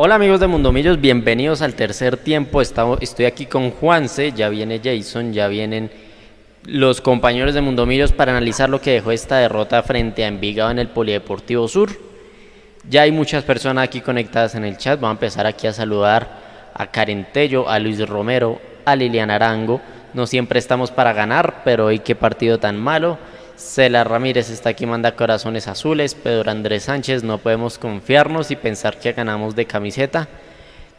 Hola amigos de Mundomillos, bienvenidos al tercer tiempo. estoy aquí con Juanse, ya viene Jason, ya vienen los compañeros de Mundomillos para analizar lo que dejó esta derrota frente a Envigado en el Polideportivo Sur. Ya hay muchas personas aquí conectadas en el chat. Vamos a empezar aquí a saludar a Karen Tello, a Luis Romero, a Liliana Arango. No siempre estamos para ganar, pero hoy qué partido tan malo. Cela Ramírez está aquí, manda corazones azules. Pedro Andrés Sánchez, no podemos confiarnos y pensar que ganamos de camiseta.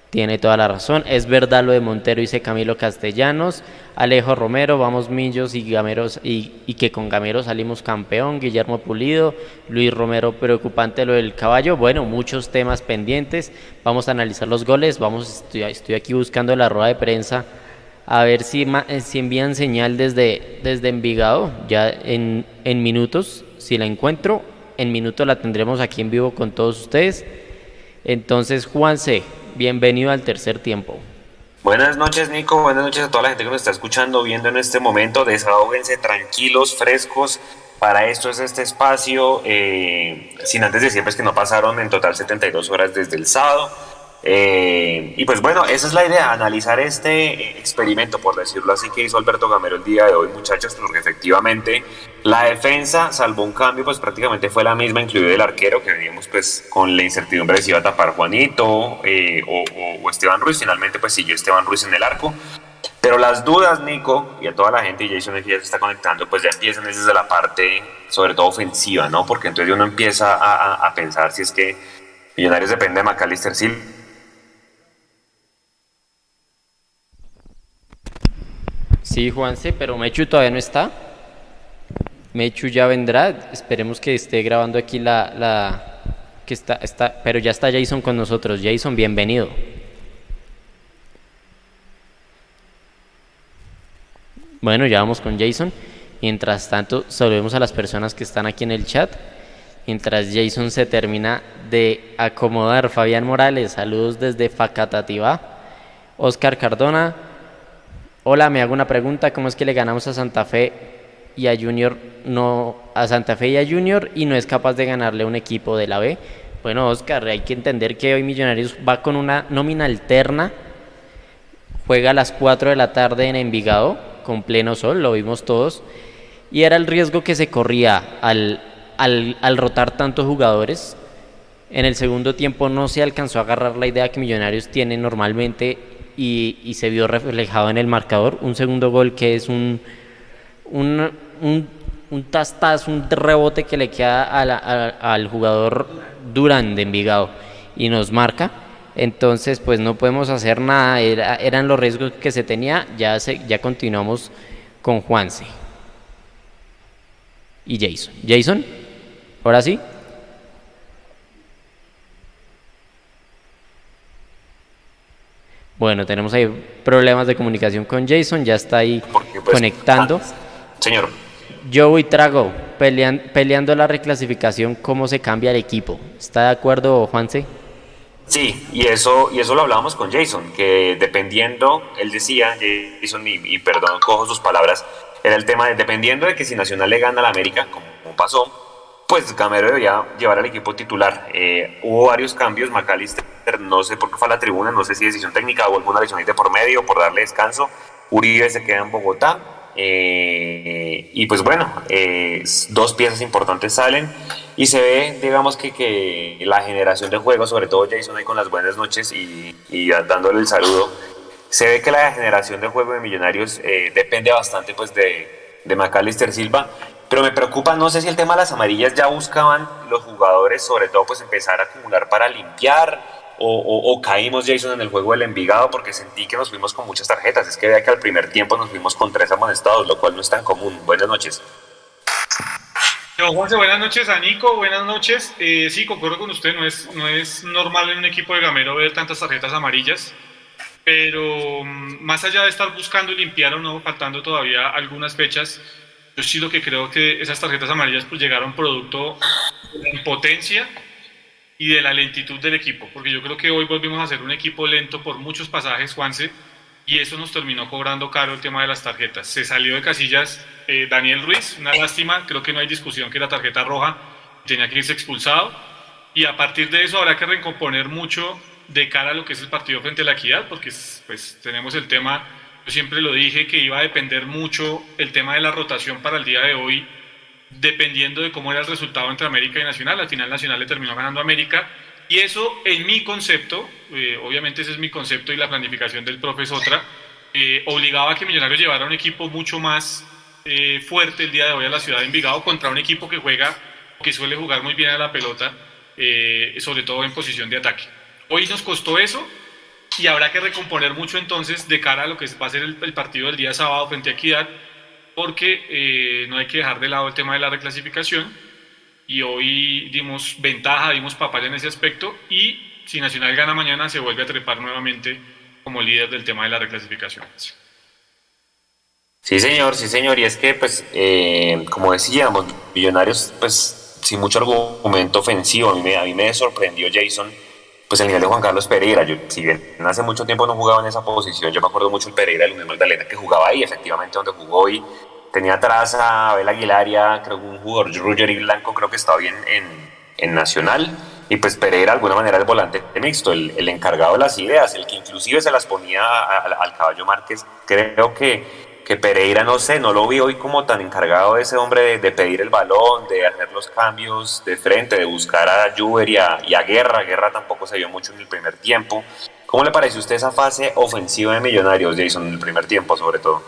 Tiene toda la razón. Es verdad lo de Montero, dice Camilo Castellanos. Alejo Romero, vamos Millos y Gameros y, que con Gamero salimos campeón. Guillermo Pulido, Luis Romero, preocupante lo del caballo. Bueno, muchos temas pendientes. Vamos a analizar los goles. Vamos, estoy, estoy aquí buscando la rueda de prensa a ver si, eh, si envían señal desde, desde Envigado, ya en, en minutos, si la encuentro, en minutos la tendremos aquí en vivo con todos ustedes. Entonces, Juanse, bienvenido al tercer tiempo. Buenas noches, Nico. Buenas noches a toda la gente que nos está escuchando, viendo en este momento. Desahóguense tranquilos, frescos. Para esto es este espacio. Eh, sin antes decir pues, que no pasaron en total 72 horas desde el sábado. Eh, y pues bueno, esa es la idea, analizar este experimento, por decirlo así, que hizo Alberto Gamero el día de hoy, muchachos, porque efectivamente la defensa, salvo un cambio, pues prácticamente fue la misma, incluido el arquero, que veníamos pues con la incertidumbre de si iba a tapar Juanito eh, o, Esteban Ruiz, finalmente pues siguió Esteban Ruiz en el arco. Pero las dudas, Nico, y a toda la gente, y Jason aquí ya se está conectando, pues ya empiezan desde la parte, sobre todo ofensiva, ¿no? Porque entonces uno empieza a, a pensar si es que Millonarios depende de McAllister Silva Sí, Juanse, pero Mechu todavía no está. Mechu ya vendrá. Esperemos que esté grabando aquí la, la que está, está, pero ya está Jason con nosotros. Jason, bienvenido. Bueno, ya vamos con Jason. Mientras tanto, saludemos a las personas que están aquí en el chat. Mientras Jason se termina de acomodar, Fabián Morales, saludos desde Facatativá. Oscar Cardona, Hola, me hago una pregunta, ¿cómo es que le ganamos a Santa Fe y a Junior no a Santa Fe y a Junior y no es capaz de ganarle un equipo de la B? Bueno, Oscar, hay que entender que hoy Millonarios va con una nómina alterna. Juega a las 4 de la tarde en Envigado con pleno sol, lo vimos todos. Y era el riesgo que se corría al, al, al rotar tantos jugadores. En el segundo tiempo no se alcanzó a agarrar la idea que Millonarios tiene normalmente y, se vio reflejado en el marcador. Un segundo gol que es un, un, un, un un rebote que le queda al jugador Durán de Envigado y nos marca. Entonces, pues no podemos hacer nada, eran los riesgos que se tenía. Ya, se, ya continuamos con Juanse y Jason. Jason, ahora sí. Bueno, tenemos ahí problemas de comunicación con Jason, ya está ahí pues, conectando. señor. Yo voy Trago, peleando la reclasificación, ¿cómo se cambia el equipo? ¿Está de acuerdo, Juanse? Sí, y eso, y eso lo hablábamos con Jason, que dependiendo, él decía, Jason, y, perdón, cojo sus palabras, era el tema de dependiendo de que si Nacional le gana a la América, como, pasó, pues Gamero debía llevar al equipo titular. Eh, hubo varios cambios, McAllister no sé por qué fue a la tribuna, no sé si decisión técnica o alguna lesión de por medio, por darle descanso. Uribe se queda en Bogotá. Eh, y pues bueno, eh, dos piezas importantes salen y se ve, digamos que, que, la generación de juego, sobre todo Jason ahí con las buenas noches y, y dándole el saludo, se ve que la generación de juego de Millonarios eh, depende bastante pues de, de McAllister Silva, pero me preocupa, no sé si el tema de las amarillas ya buscaban los jugadores, sobre todo pues empezar a acumular para limpiar, o, caímos, Jason, en el juego del Envigado porque sentí que nos fuimos con muchas tarjetas. Es que vea que al primer tiempo nos fuimos con tres amonestados, lo cual no es tan común. Buenas noches. Juanse, buenas noches a Nico, buenas noches. Eh, sí, concuerdo con usted, no es, no es normal en un equipo de Gamero ver tantas tarjetas amarillas, pero mm, más allá de estar buscando limpiar o no, faltando todavía algunas fechas, yo sí lo que creo que esas tarjetas amarillas pues llegaron producto en potencia y de la lentitud del equipo, porque yo creo que hoy volvimos a ser un equipo lento por muchos pasajes, Juanse, y eso nos terminó cobrando caro el tema de las tarjetas. Se salió de casillas eh, Daniel Ruiz, una lástima, creo que no hay discusión que la tarjeta roja tenía que irse expulsado, y a partir de eso habrá que recomponer mucho de cara a lo que es el partido frente a la equidad, porque pues tenemos el tema, siempre lo dije, que iba a depender mucho el tema de la rotación para el día de hoy, dependiendo de cómo era el resultado entre América y Nacional. Al final Nacional le terminó ganando a América. Y eso, en mi concepto, eh, obviamente ese es mi concepto y la planificación del profesor otra, eh, obligaba a que Millonarios llevara un equipo mucho más eh, fuerte el día de hoy a la ciudad de Envigado contra un equipo que juega, que suele jugar muy bien a la pelota, sobre todo en posición de ataque. Hoy nos costó eso y habrá que recomponer mucho entonces de cara a lo que va a ser el, partido del día sábado frente a Equidad, porque eh, no hay que dejar de lado el tema de la reclasificación y hoy dimos ventaja, dimos papaya en ese aspecto y si Nacional gana mañana se vuelve a trepar nuevamente como líder del tema de la reclasificación. Sí, señor, sí, señor. Y es que, pues, eh, como decíamos, Millonarios, pues, sin mucho argumento ofensivo. A mí me, a mí me sorprendió Jason pues el nivel de Juan Carlos Pereira, yo, si bien hace mucho tiempo no jugaba en esa posición, yo me acuerdo mucho el Pereira el Unión Magdalena que jugaba ahí, efectivamente donde jugó y tenía atrás a Abel Aguilaria, creo que un jugador Ruger y Blanco creo que estaba bien en, en Nacional y pues Pereira de alguna manera el volante mixto, el, el, encargado de las ideas, el que inclusive se las ponía al caballo Márquez, creo que que Pereira, no sé, no lo vi hoy como tan encargado de ese hombre de, pedir el balón, de hacer los cambios de frente, de buscar a Juber y a, Guerra. Guerra tampoco se vio mucho en el primer tiempo. ¿Cómo le parece a usted esa fase ofensiva de Millonarios, Jason, en el primer tiempo sobre todo?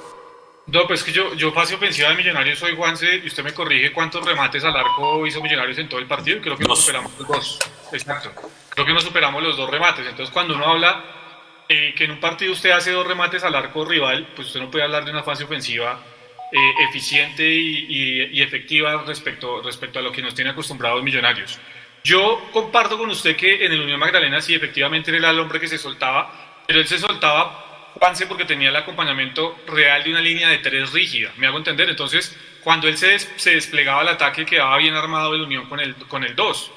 No, pues que yo, yo fase ofensiva de Millonarios soy Juanse y usted me corrige cuántos remates al arco hizo Millonarios en todo el partido creo que no superamos los dos. Exacto. Creo que no superamos los dos remates. Entonces cuando uno habla eh, que en un partido usted hace dos remates al arco rival, pues usted no puede hablar de una fase ofensiva eh, eficiente y, efectiva respecto, respecto a lo que nos tiene acostumbrados Millonarios. Yo comparto con usted que en el Unión Magdalena sí, efectivamente era el hombre que se soltaba, pero él se soltaba, Juanse, porque tenía el acompañamiento real de una línea de tres rígida, me hago entender. Entonces, cuando él se, se desplegaba el ataque, quedaba bien armado el Unión con el, con el 2.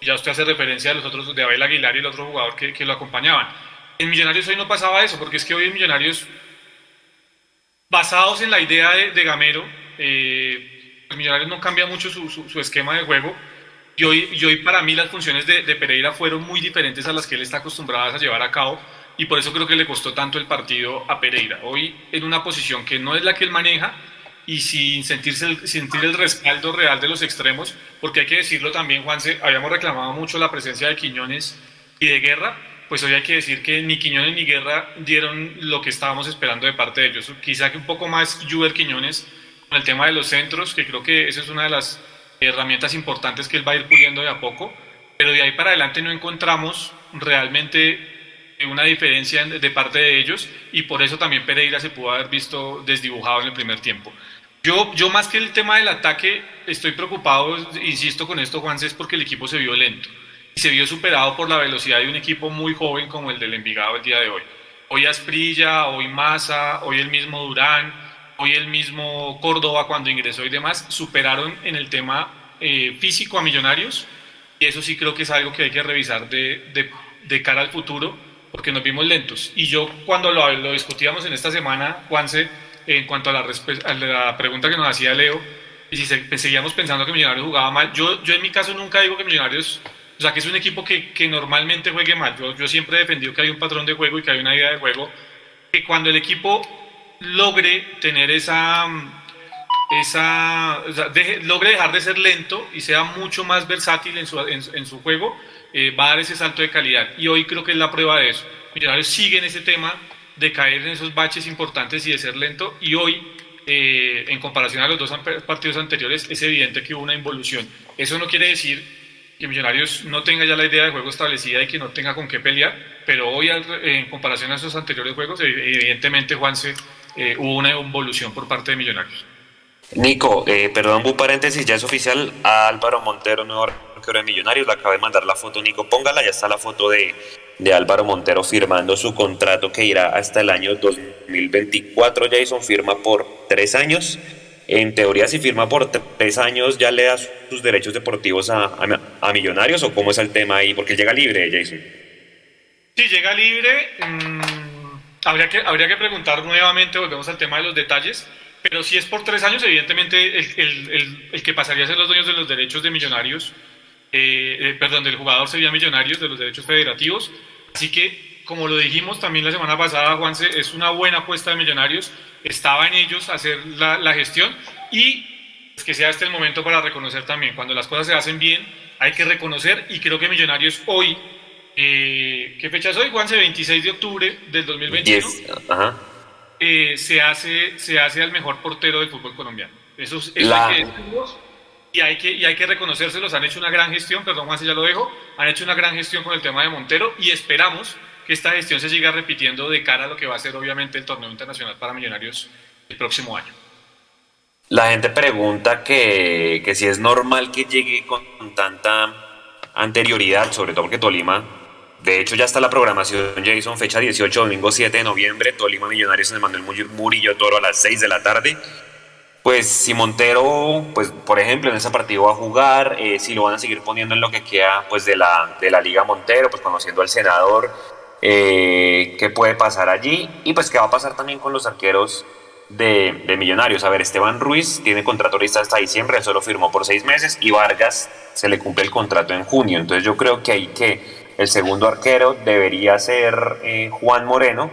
Ya usted hace referencia a los otros, de Abel Aguilar y el otro jugador que, que lo acompañaban. En Millonarios hoy no pasaba eso, porque es que hoy en Millonarios, basados en la idea de, Gamero, eh, Millonarios no cambia mucho su, esquema de juego. Y hoy, hoy para mí las funciones de, Pereira fueron muy diferentes a las que él está acostumbrado a llevar a cabo. Y por eso creo que le costó tanto el partido a Pereira. Hoy en una posición que no es la que él maneja y sin sentirse el, sentir el respaldo real de los extremos, porque hay que decirlo también, Juanse, habíamos reclamado mucho la presencia de Quiñones y de Guerra, pues hoy hay que decir que ni Quiñones ni Guerra dieron lo que estábamos esperando de parte de ellos. Quizá que un poco más Juber Quiñones con el tema de los centros, que creo que esa es una de las herramientas importantes que él va a ir puliendo de a poco, pero de ahí para adelante no encontramos realmente una diferencia de parte de ellos y por eso también Pereira se pudo haber visto desdibujado en el primer tiempo. Yo, yo más que el tema del ataque, estoy preocupado, insisto con esto, Juan, es porque el equipo se vio lento y se vio superado por la velocidad de un equipo muy joven como el del Envigado el día de hoy. Hoy Asprilla, hoy Massa, hoy el mismo Durán, hoy el mismo Córdoba cuando ingresó y demás, superaron en el tema eh, físico a Millonarios y eso sí creo que es algo que hay que revisar de, de, cara al futuro porque nos vimos lentos. Y yo cuando lo, lo discutíamos en esta semana, Juanse, en cuanto a la, a la pregunta que nos hacía Leo, y si seguíamos pensando que Millonarios jugaba mal, yo, yo en mi caso nunca digo que Millonarios o sea, que es un equipo que, que normalmente juegue mal. Yo, yo, siempre he defendido que hay un patrón de juego y que hay una idea de juego. Que cuando el equipo logre tener esa. esa logre dejar de ser lento y sea mucho más versátil en su, en, su juego, eh, va a dar ese salto de calidad. Y hoy creo que es la prueba de eso. Millonarios sigue en ese tema de caer en esos baches importantes y de ser lento. Y hoy, eh, en comparación a los dos partidos anteriores, es evidente que hubo una involución. Eso no quiere decir que Millonarios no tenga ya la idea de juego establecida y que no tenga con qué pelear, pero hoy en comparación a esos anteriores juegos, evidentemente Juanse eh, hubo una evolución por parte de Millonarios. Nico, eh, perdón, un paréntesis, ya es oficial, Álvaro Montero, nuevo arquero de Millonarios, le acaba de mandar la foto, Nico, póngala, ya está la foto de, de Álvaro Montero firmando su contrato que irá hasta el año 2024, Jason firma por tres años, en teoría si firma por tres años ya le da sus derechos deportivos a, Millonarios o cómo es el tema ahí, porque llega libre, Jason. Sí, llega libre. Mm, habría, que, preguntar nuevamente, volvemos al tema de los detalles, pero si es por tres años, evidentemente el, que pasaría a ser los dueños de los derechos de Millonarios, eh, eh, perdón, del jugador sería Millonarios, de los derechos federativos, Así que, como lo dijimos también la semana pasada, Juanse, es una buena apuesta de Millonarios. Estaba en ellos hacer la, la gestión y que sea este el momento para reconocer también. Cuando las cosas se hacen bien, hay que reconocer y creo que Millonarios hoy, eh, ¿qué fecha es hoy, Juanse? 26 de octubre del 2021. Eh, se, hace, se hace al mejor portero del fútbol colombiano. Eso, es hay que y hay que, y hay que reconocérselos. Han hecho una gran gestión, perdón Juanse, ya lo dejo, han hecho una gran gestión con el tema de Montero y esperamos esta gestión se siga repitiendo de cara a lo que va a ser obviamente el torneo internacional para Millonarios el próximo año. La gente pregunta que, que si es normal que llegue con tanta anterioridad, sobre todo porque Tolima, de hecho ya está la programación Jason, fecha 18, domingo 7 de noviembre, Tolima Millonarios en el Manuel Murillo Toro a las 6 de la tarde. Pues si Montero, pues por ejemplo en ese partido va a jugar, eh, si lo van a seguir poniendo en lo que queda pues de la, de la Liga Montero, pues conociendo al senador, eh, qué puede pasar allí y pues qué va a pasar también con los arqueros de, Millonarios. A ver, Esteban Ruiz tiene contrato hasta diciembre, él solo firmó por seis meses y Vargas se le cumple el contrato en junio. Entonces yo creo que ahí que el segundo arquero debería ser eh, Juan Moreno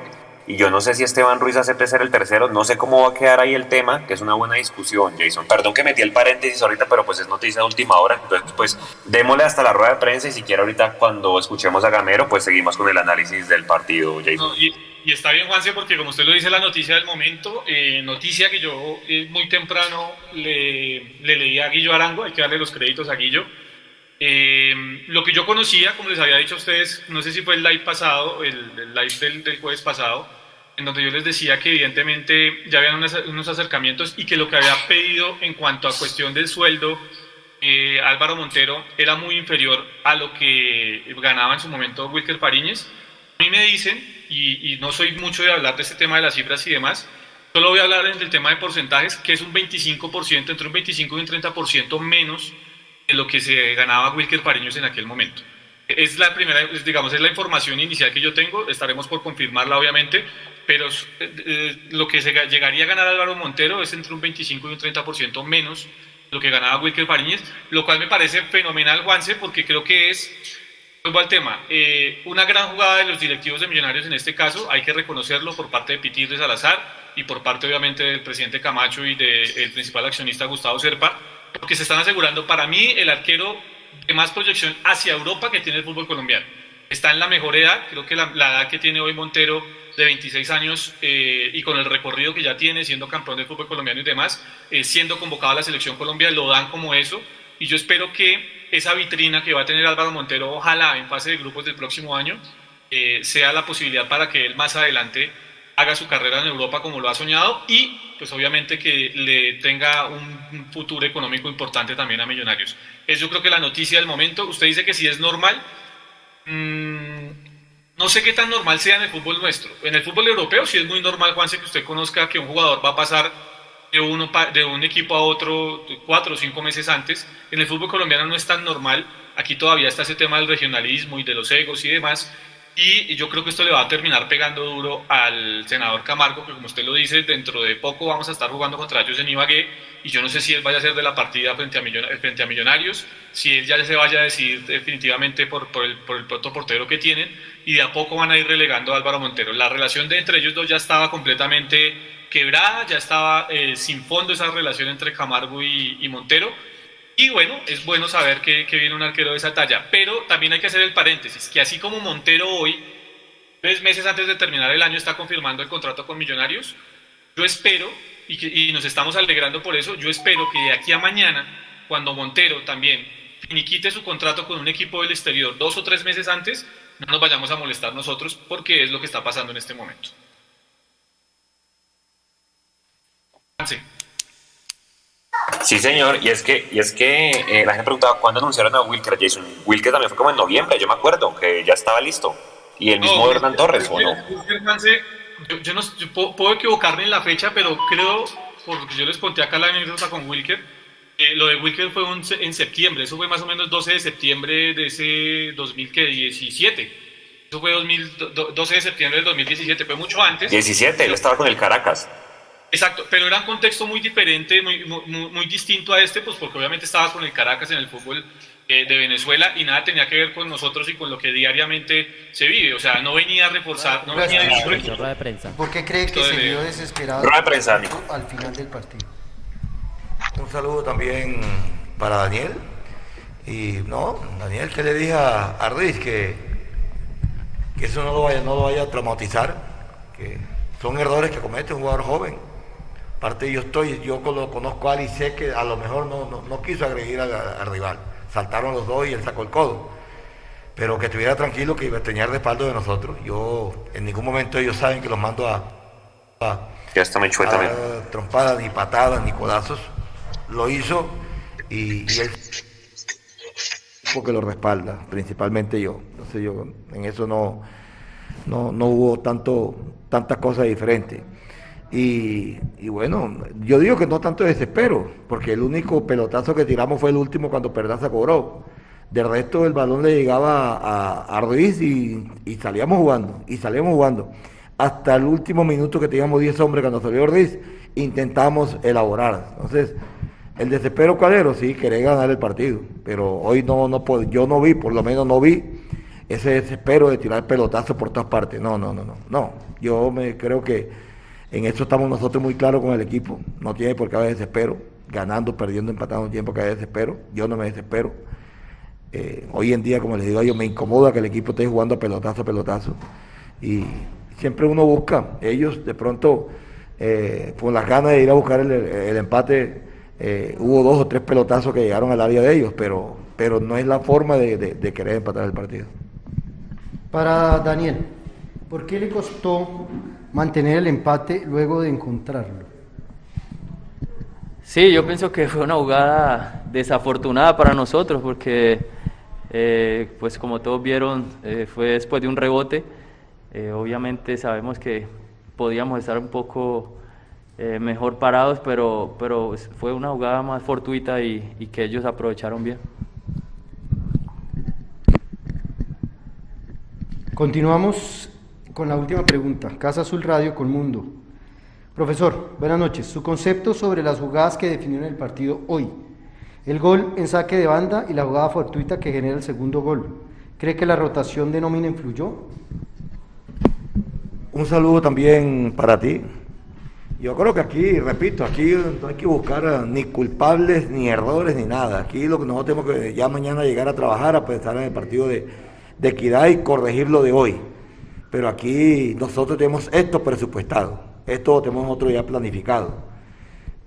y yo no sé si Esteban Ruiz acepte ser el tercero, no sé cómo va a quedar ahí el tema, que es una buena discusión, Jason. Perdón que metí el paréntesis ahorita, pero pues es noticia de última hora. Entonces, pues démosle hasta la rueda de prensa y si quiere ahorita cuando escuchemos a Gamero, pues seguimos con el análisis del partido, Jason. y, está bien, Juanse, porque como usted lo dice, la noticia del momento, eh, noticia que yo eh, muy temprano le, le, leí a Guillo Arango, hay que darle los créditos a Guillo. Eh, lo que yo conocía, como les había dicho a ustedes, no sé si fue el live pasado, el, live del, del jueves pasado, en donde yo les decía que evidentemente ya habían unos, acercamientos y que lo que había pedido en cuanto a cuestión del sueldo eh, Álvaro Montero era muy inferior a lo que ganaba en su momento Wilker Fariñez. A mí me dicen, y, no soy mucho de hablar de este tema de las cifras y demás, solo voy a hablar del tema de porcentajes, que es un 25%, entre un 25 y un 30% menos de lo que se ganaba Wilker Fariñez en aquel momento. Es la primera, digamos, es la información inicial que yo tengo, estaremos por confirmarla obviamente, pero eh, eh, lo que se llegaría a ganar Álvaro Montero es entre un 25 y un 30% menos lo que ganaba Wilker Fariñez, lo cual me parece fenomenal, Juanse, porque creo que es, vuelvo al tema, eh, una gran jugada de los directivos de Millonarios en este caso, hay que reconocerlo por parte de Pitir de Salazar y por parte obviamente del presidente Camacho y del principal accionista Gustavo Serpa, porque se están asegurando para mí el arquero de más proyección hacia Europa que tiene el fútbol colombiano. Está en la mejor edad, creo que la, la edad que tiene hoy Montero de 26 años eh, y con el recorrido que ya tiene, siendo campeón del fútbol colombiano y demás, eh, siendo convocado a la selección Colombia, lo dan como eso. Y yo espero que esa vitrina que va a tener Álvaro Montero, ojalá en fase de grupos del próximo año, eh, sea la posibilidad para que él más adelante haga su carrera en Europa como lo ha soñado y pues obviamente que le tenga un futuro económico importante también a Millonarios. Es yo creo que la noticia del momento, usted dice que si es normal, mmm, no sé qué tan normal sea en el fútbol nuestro. En el fútbol europeo sí es muy normal, Juanse, que usted conozca que un jugador va a pasar de, uno, de un equipo a otro cuatro o cinco meses antes. En el fútbol colombiano no es tan normal. Aquí todavía está ese tema del regionalismo y de los egos y demás. Y yo creo que esto le va a terminar pegando duro al senador Camargo, que como usted lo dice, dentro de poco vamos a estar jugando contra ellos en Ibagué y yo no sé si él vaya a ser de la partida frente a, frente a Millonarios, si él ya se vaya a decidir definitivamente por, por, el, por el portero que tienen y de a poco van a ir relegando a Álvaro Montero. La relación de entre ellos dos ya estaba completamente quebrada, ya estaba eh, sin fondo esa relación entre Camargo y Montero y bueno, es bueno saber que, viene un arquero de esa talla, pero también hay que hacer el paréntesis, que así como Montero hoy, tres meses antes de terminar el año, está confirmando el contrato con Millonarios, yo espero, y, nos estamos alegrando por eso, yo espero que de aquí a mañana, cuando Montero también finiquite su contrato con un equipo del exterior dos o tres meses antes, no nos vayamos a molestar nosotros porque es lo que está pasando en este momento. Sí, señor, y es que, y es que eh, la gente preguntaba cuándo anunciaron a Wilker Jason. Wilker también fue como en noviembre, yo me acuerdo, que ya estaba listo. Y el mismo Hernán Torres, ¿o no? Yo, no puedo, equivocarme en la fecha, pero creo, porque yo les conté acá la anécdota con Wilker, eh, lo de Wilker fue en septiembre, eso fue más o menos 12 de septiembre de ese 2017. Eso fue 12 de septiembre del 2017, fue mucho antes. 17, él estaba con el Caracas. Exacto, pero era un contexto muy diferente, muy, muy, distinto a este, pues porque obviamente estaba con el Caracas en el fútbol eh, de Venezuela y nada tenía que ver con nosotros y con lo que diariamente se vive. O sea, no venía a reforzar, no venía a de prensa. ¿Por qué cree que se vio desesperado de prensa, al final del partido? Un saludo también para Daniel. Y no, Daniel, que le dije a, Ruiz que, que eso no lo, vaya, no lo vaya a traumatizar, que son errores que comete un jugador joven. Aparte yo estoy, yo lo conozco a él y sé que a lo mejor no, no, quiso agredir al rival saltaron los dos y él sacó el codo. Pero que estuviera tranquilo que iba a tener respaldo de nosotros. Yo, en ningún momento ellos saben que los mando a, ya está muy trompadas, ni patadas, ni codazos. Lo hizo y, él porque lo respalda, principalmente yo. Entonces yo en eso no, no, no hubo tanto, tantas cosas diferentes. Y, bueno, yo digo que no tanto desespero, porque el único pelotazo que tiramos fue el último cuando Perdaza cobró. De resto el balón le llegaba a, a Ruiz y, salíamos jugando, y salíamos jugando. Hasta el último minuto que teníamos 10 hombres cuando salió Ruiz, intentamos elaborar. Entonces, el desespero cuál sí, quería ganar el partido, pero hoy no, no yo no vi, por lo menos no vi ese desespero de tirar pelotazo por todas partes. No, no, no, no. No, yo me creo que en eso estamos nosotros muy claros con el equipo. No tiene por qué haber desespero. Ganando, perdiendo, empatando, por qué haber desespero. Yo no me desespero. Eh, hoy en día, como les digo yo, me incomoda que el equipo esté jugando a pelotazo a pelotazo. Y siempre uno busca. Ellos de pronto, eh, con las ganas de ir a buscar el, empate, eh, hubo dos o tres pelotazos que llegaron al área de ellos, pero, pero no es la forma de querer empatar el partido. Para Daniel, ¿por qué le costó mantener el empate luego de encontrarlo. Sí, yo pienso que fue una jugada desafortunada para nosotros porque, eh, pues como todos vieron, eh, fue después de un rebote. Eh, obviamente sabemos que podíamos estar un poco mejor parados, pero, pero fue una jugada más fortuita y, y que ellos aprovecharon bien. Continuamos con la última pregunta. Casa Azul Radio con Mundo. Profesor, buenas noches. Su concepto sobre las jugadas que definieron el partido hoy. El gol en saque de banda y la jugada fortuita que genera el segundo gol. ¿Cree que la rotación de nómina influyó? Un saludo también para ti. Yo creo que aquí, repito, aquí no hay que buscar ni culpables, ni errores, ni nada. Aquí lo que nosotros tenemos que ya mañana llegar a trabajar, a pensar en el partido de, de equidad y corregir lo de hoy. Pero aquí nosotros tenemos esto presupuestado, esto tenemos otro ya planificado,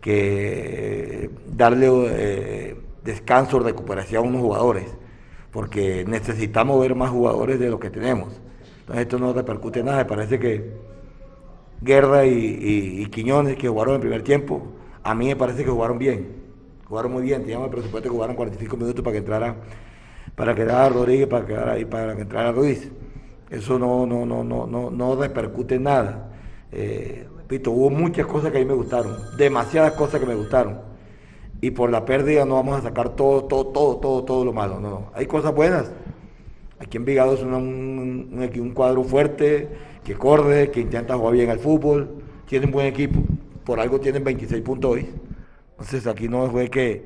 que darle eh, descanso, recuperación a unos jugadores, porque necesitamos ver más jugadores de lo que tenemos. Entonces esto no repercute nada, me parece que Guerra y, Quiñones, que jugaron en primer tiempo, a mí me parece que jugaron bien, jugaron muy bien, teníamos el presupuesto que jugaron 45 minutos para que entrara, para que entrara Rodríguez, para que, para que entrara Ruiz. Eso no, no, no, no, no, no repercute en nada. Eh, repito, hubo muchas cosas que a mí me gustaron, demasiadas cosas que me gustaron. Y por la pérdida no vamos a sacar todo, todo, todo, todo, todo lo malo. No, Hay cosas buenas. Aquí en Vigado es un, un, un, cuadro fuerte, que corre, que intenta jugar bien al fútbol, tienen buen equipo. Por algo tienen 26 puntos hoy. Entonces aquí no fue que,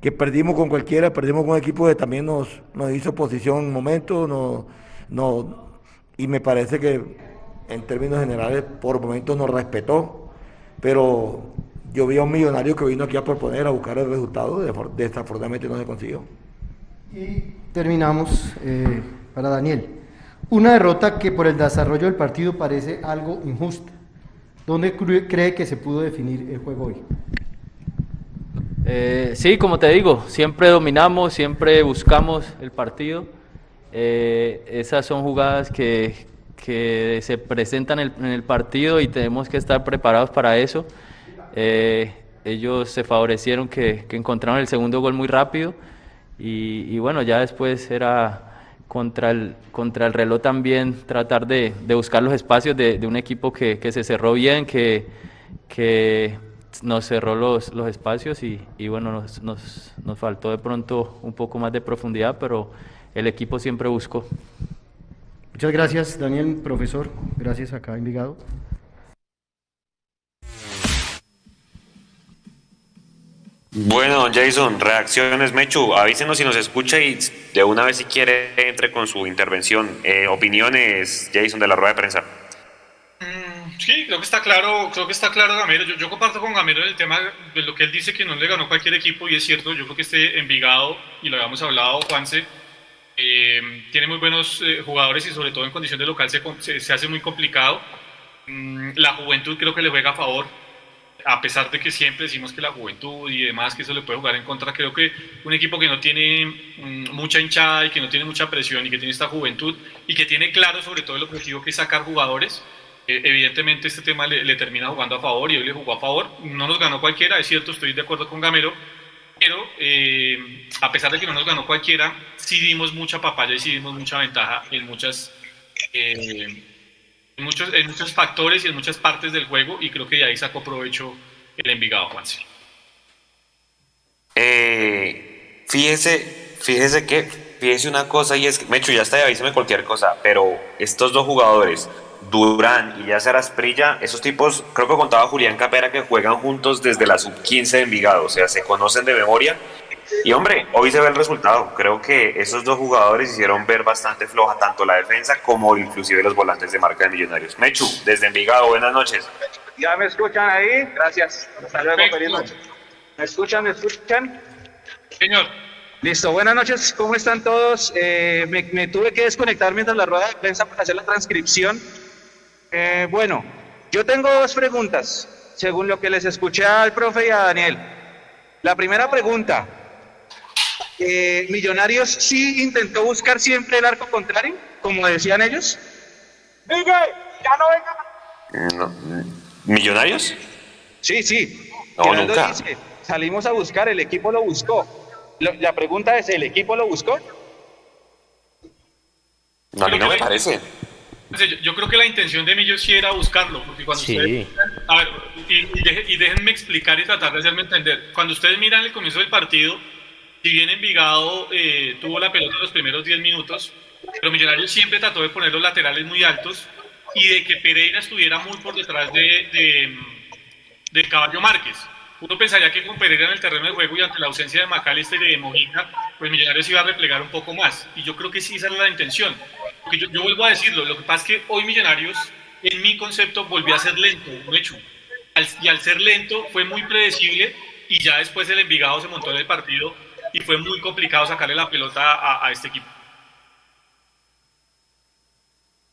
que perdimos con cualquiera, perdimos con un equipo que también nos, nos hizo posición en un momento, nos no, y me parece que en términos generales por momentos nos respetó, pero yo vi a un millonario que vino aquí a proponer, a buscar el resultado, desafortunadamente no se consiguió. Y terminamos eh, para Daniel. Una derrota que por el desarrollo del partido parece algo injusta. ¿Dónde cree que se pudo definir el juego hoy? Eh, sí, como te digo, siempre dominamos, siempre buscamos el partido eh, esas son jugadas que, se presentan en el, partido y tenemos que estar preparados para eso. Eh, ellos se favorecieron que, encontraron el segundo gol muy rápido y, bueno, ya después era contra el, contra el reloj también tratar de, buscar los espacios de, un equipo que, se cerró bien, que, que nos cerró los, los espacios y, bueno, nos, nos, nos faltó de pronto un poco más de profundidad, pero el equipo siempre buscó. Muchas gracias, Daniel, profesor. Gracias acá, Envigado. Bueno, Jason, reacciones, Mechu, avísenos si nos escucha y de una vez si quiere entre con su intervención. Eh, opiniones, Jason, de la rueda de prensa. Mm, sí, creo que está claro, creo que está claro Gamero. Yo, comparto con Gamero el tema de lo que él dice que no le ganó cualquier equipo y es cierto, yo creo que este Envigado, y lo habíamos hablado, Juanse, eh, tiene muy buenos eh, jugadores y sobre todo en condición de local se, se, hace muy complicado. Mm, la juventud creo que le juega a favor a pesar de que siempre decimos que la juventud y demás, que eso le puede jugar en contra, creo que un equipo que no tiene mm, mucha hinchada y que no tiene mucha presión y que tiene esta juventud y que tiene claro sobre todo el objetivo que es sacar jugadores, eh, evidentemente este tema le, termina jugando a favor y hoy le jugó a favor. No nos ganó cualquiera, es cierto, estoy de acuerdo con Gamero, pero eh, a pesar de que no nos ganó cualquiera, sí dimos mucha papaya y sí dimos mucha ventaja en muchas... Eh, en muchos, en muchos factores y en muchas partes del juego y creo que de ahí sacó provecho el Envigado, Juanse. Eh, fíjese, fíjese que, fíjese una cosa y es que, Mecho, ya está, avísame cualquier cosa, pero estos dos jugadores, Durán y Yacer Asprilla, esos tipos, creo que contaba Julián Capera que juegan juntos desde la sub-15 de Envigado, o sea, se conocen de memoria y hombre, hoy se ve el resultado. Creo que esos dos jugadores hicieron ver bastante floja tanto la defensa como inclusive los volantes de marca de Millonarios. Mechu, desde Envigado, buenas noches. ¿Ya me escuchan ahí? Gracias. Hasta luego, feliz noche. ¿Me escuchan? ¿Me escuchan? Señor. Listo, buenas noches, ¿cómo están todos? Eh, me, tuve que desconectar mientras la rueda de prensa para hacer la transcripción. Eh, bueno, yo tengo dos preguntas, según lo que les escuché al profe y a Daniel. La primera pregunta, eh, Millonarios sí intentó buscar siempre el arco contrario, como decían ellos. Miguel, ya no venga. ¿Millonarios? Sí, sí. No, nunca. salimos a buscar, el equipo lo buscó. la pregunta es, ¿el equipo lo buscó? No, a mí no me parece. Yo, creo que la intención de Millo sí era buscarlo, porque cuando ustedes, a ver, y, y, déjenme explicar y tratar de hacerme entender. Cuando ustedes miran el comienzo del partido, si bien Envigado eh, tuvo la pelota en los primeros 10 minutos, pero Millonarios siempre trató de poner los laterales muy altos y de que Pereira estuviera muy por detrás de, de, Caballo Márquez. Uno pensaría que con Pereira en el terreno de juego y ante la ausencia de Macalister y de Mojica, pues Millonarios iba a replegar un poco más. Y yo creo que sí, esa era la intención. Porque yo, vuelvo a decirlo, lo que pasa es que hoy Millonarios, en mi concepto, volvió a ser lento, un hecho. y al ser lento fue muy predecible y ya después el Envigado se montó en el partido y fue muy complicado sacarle la pelota a, este equipo.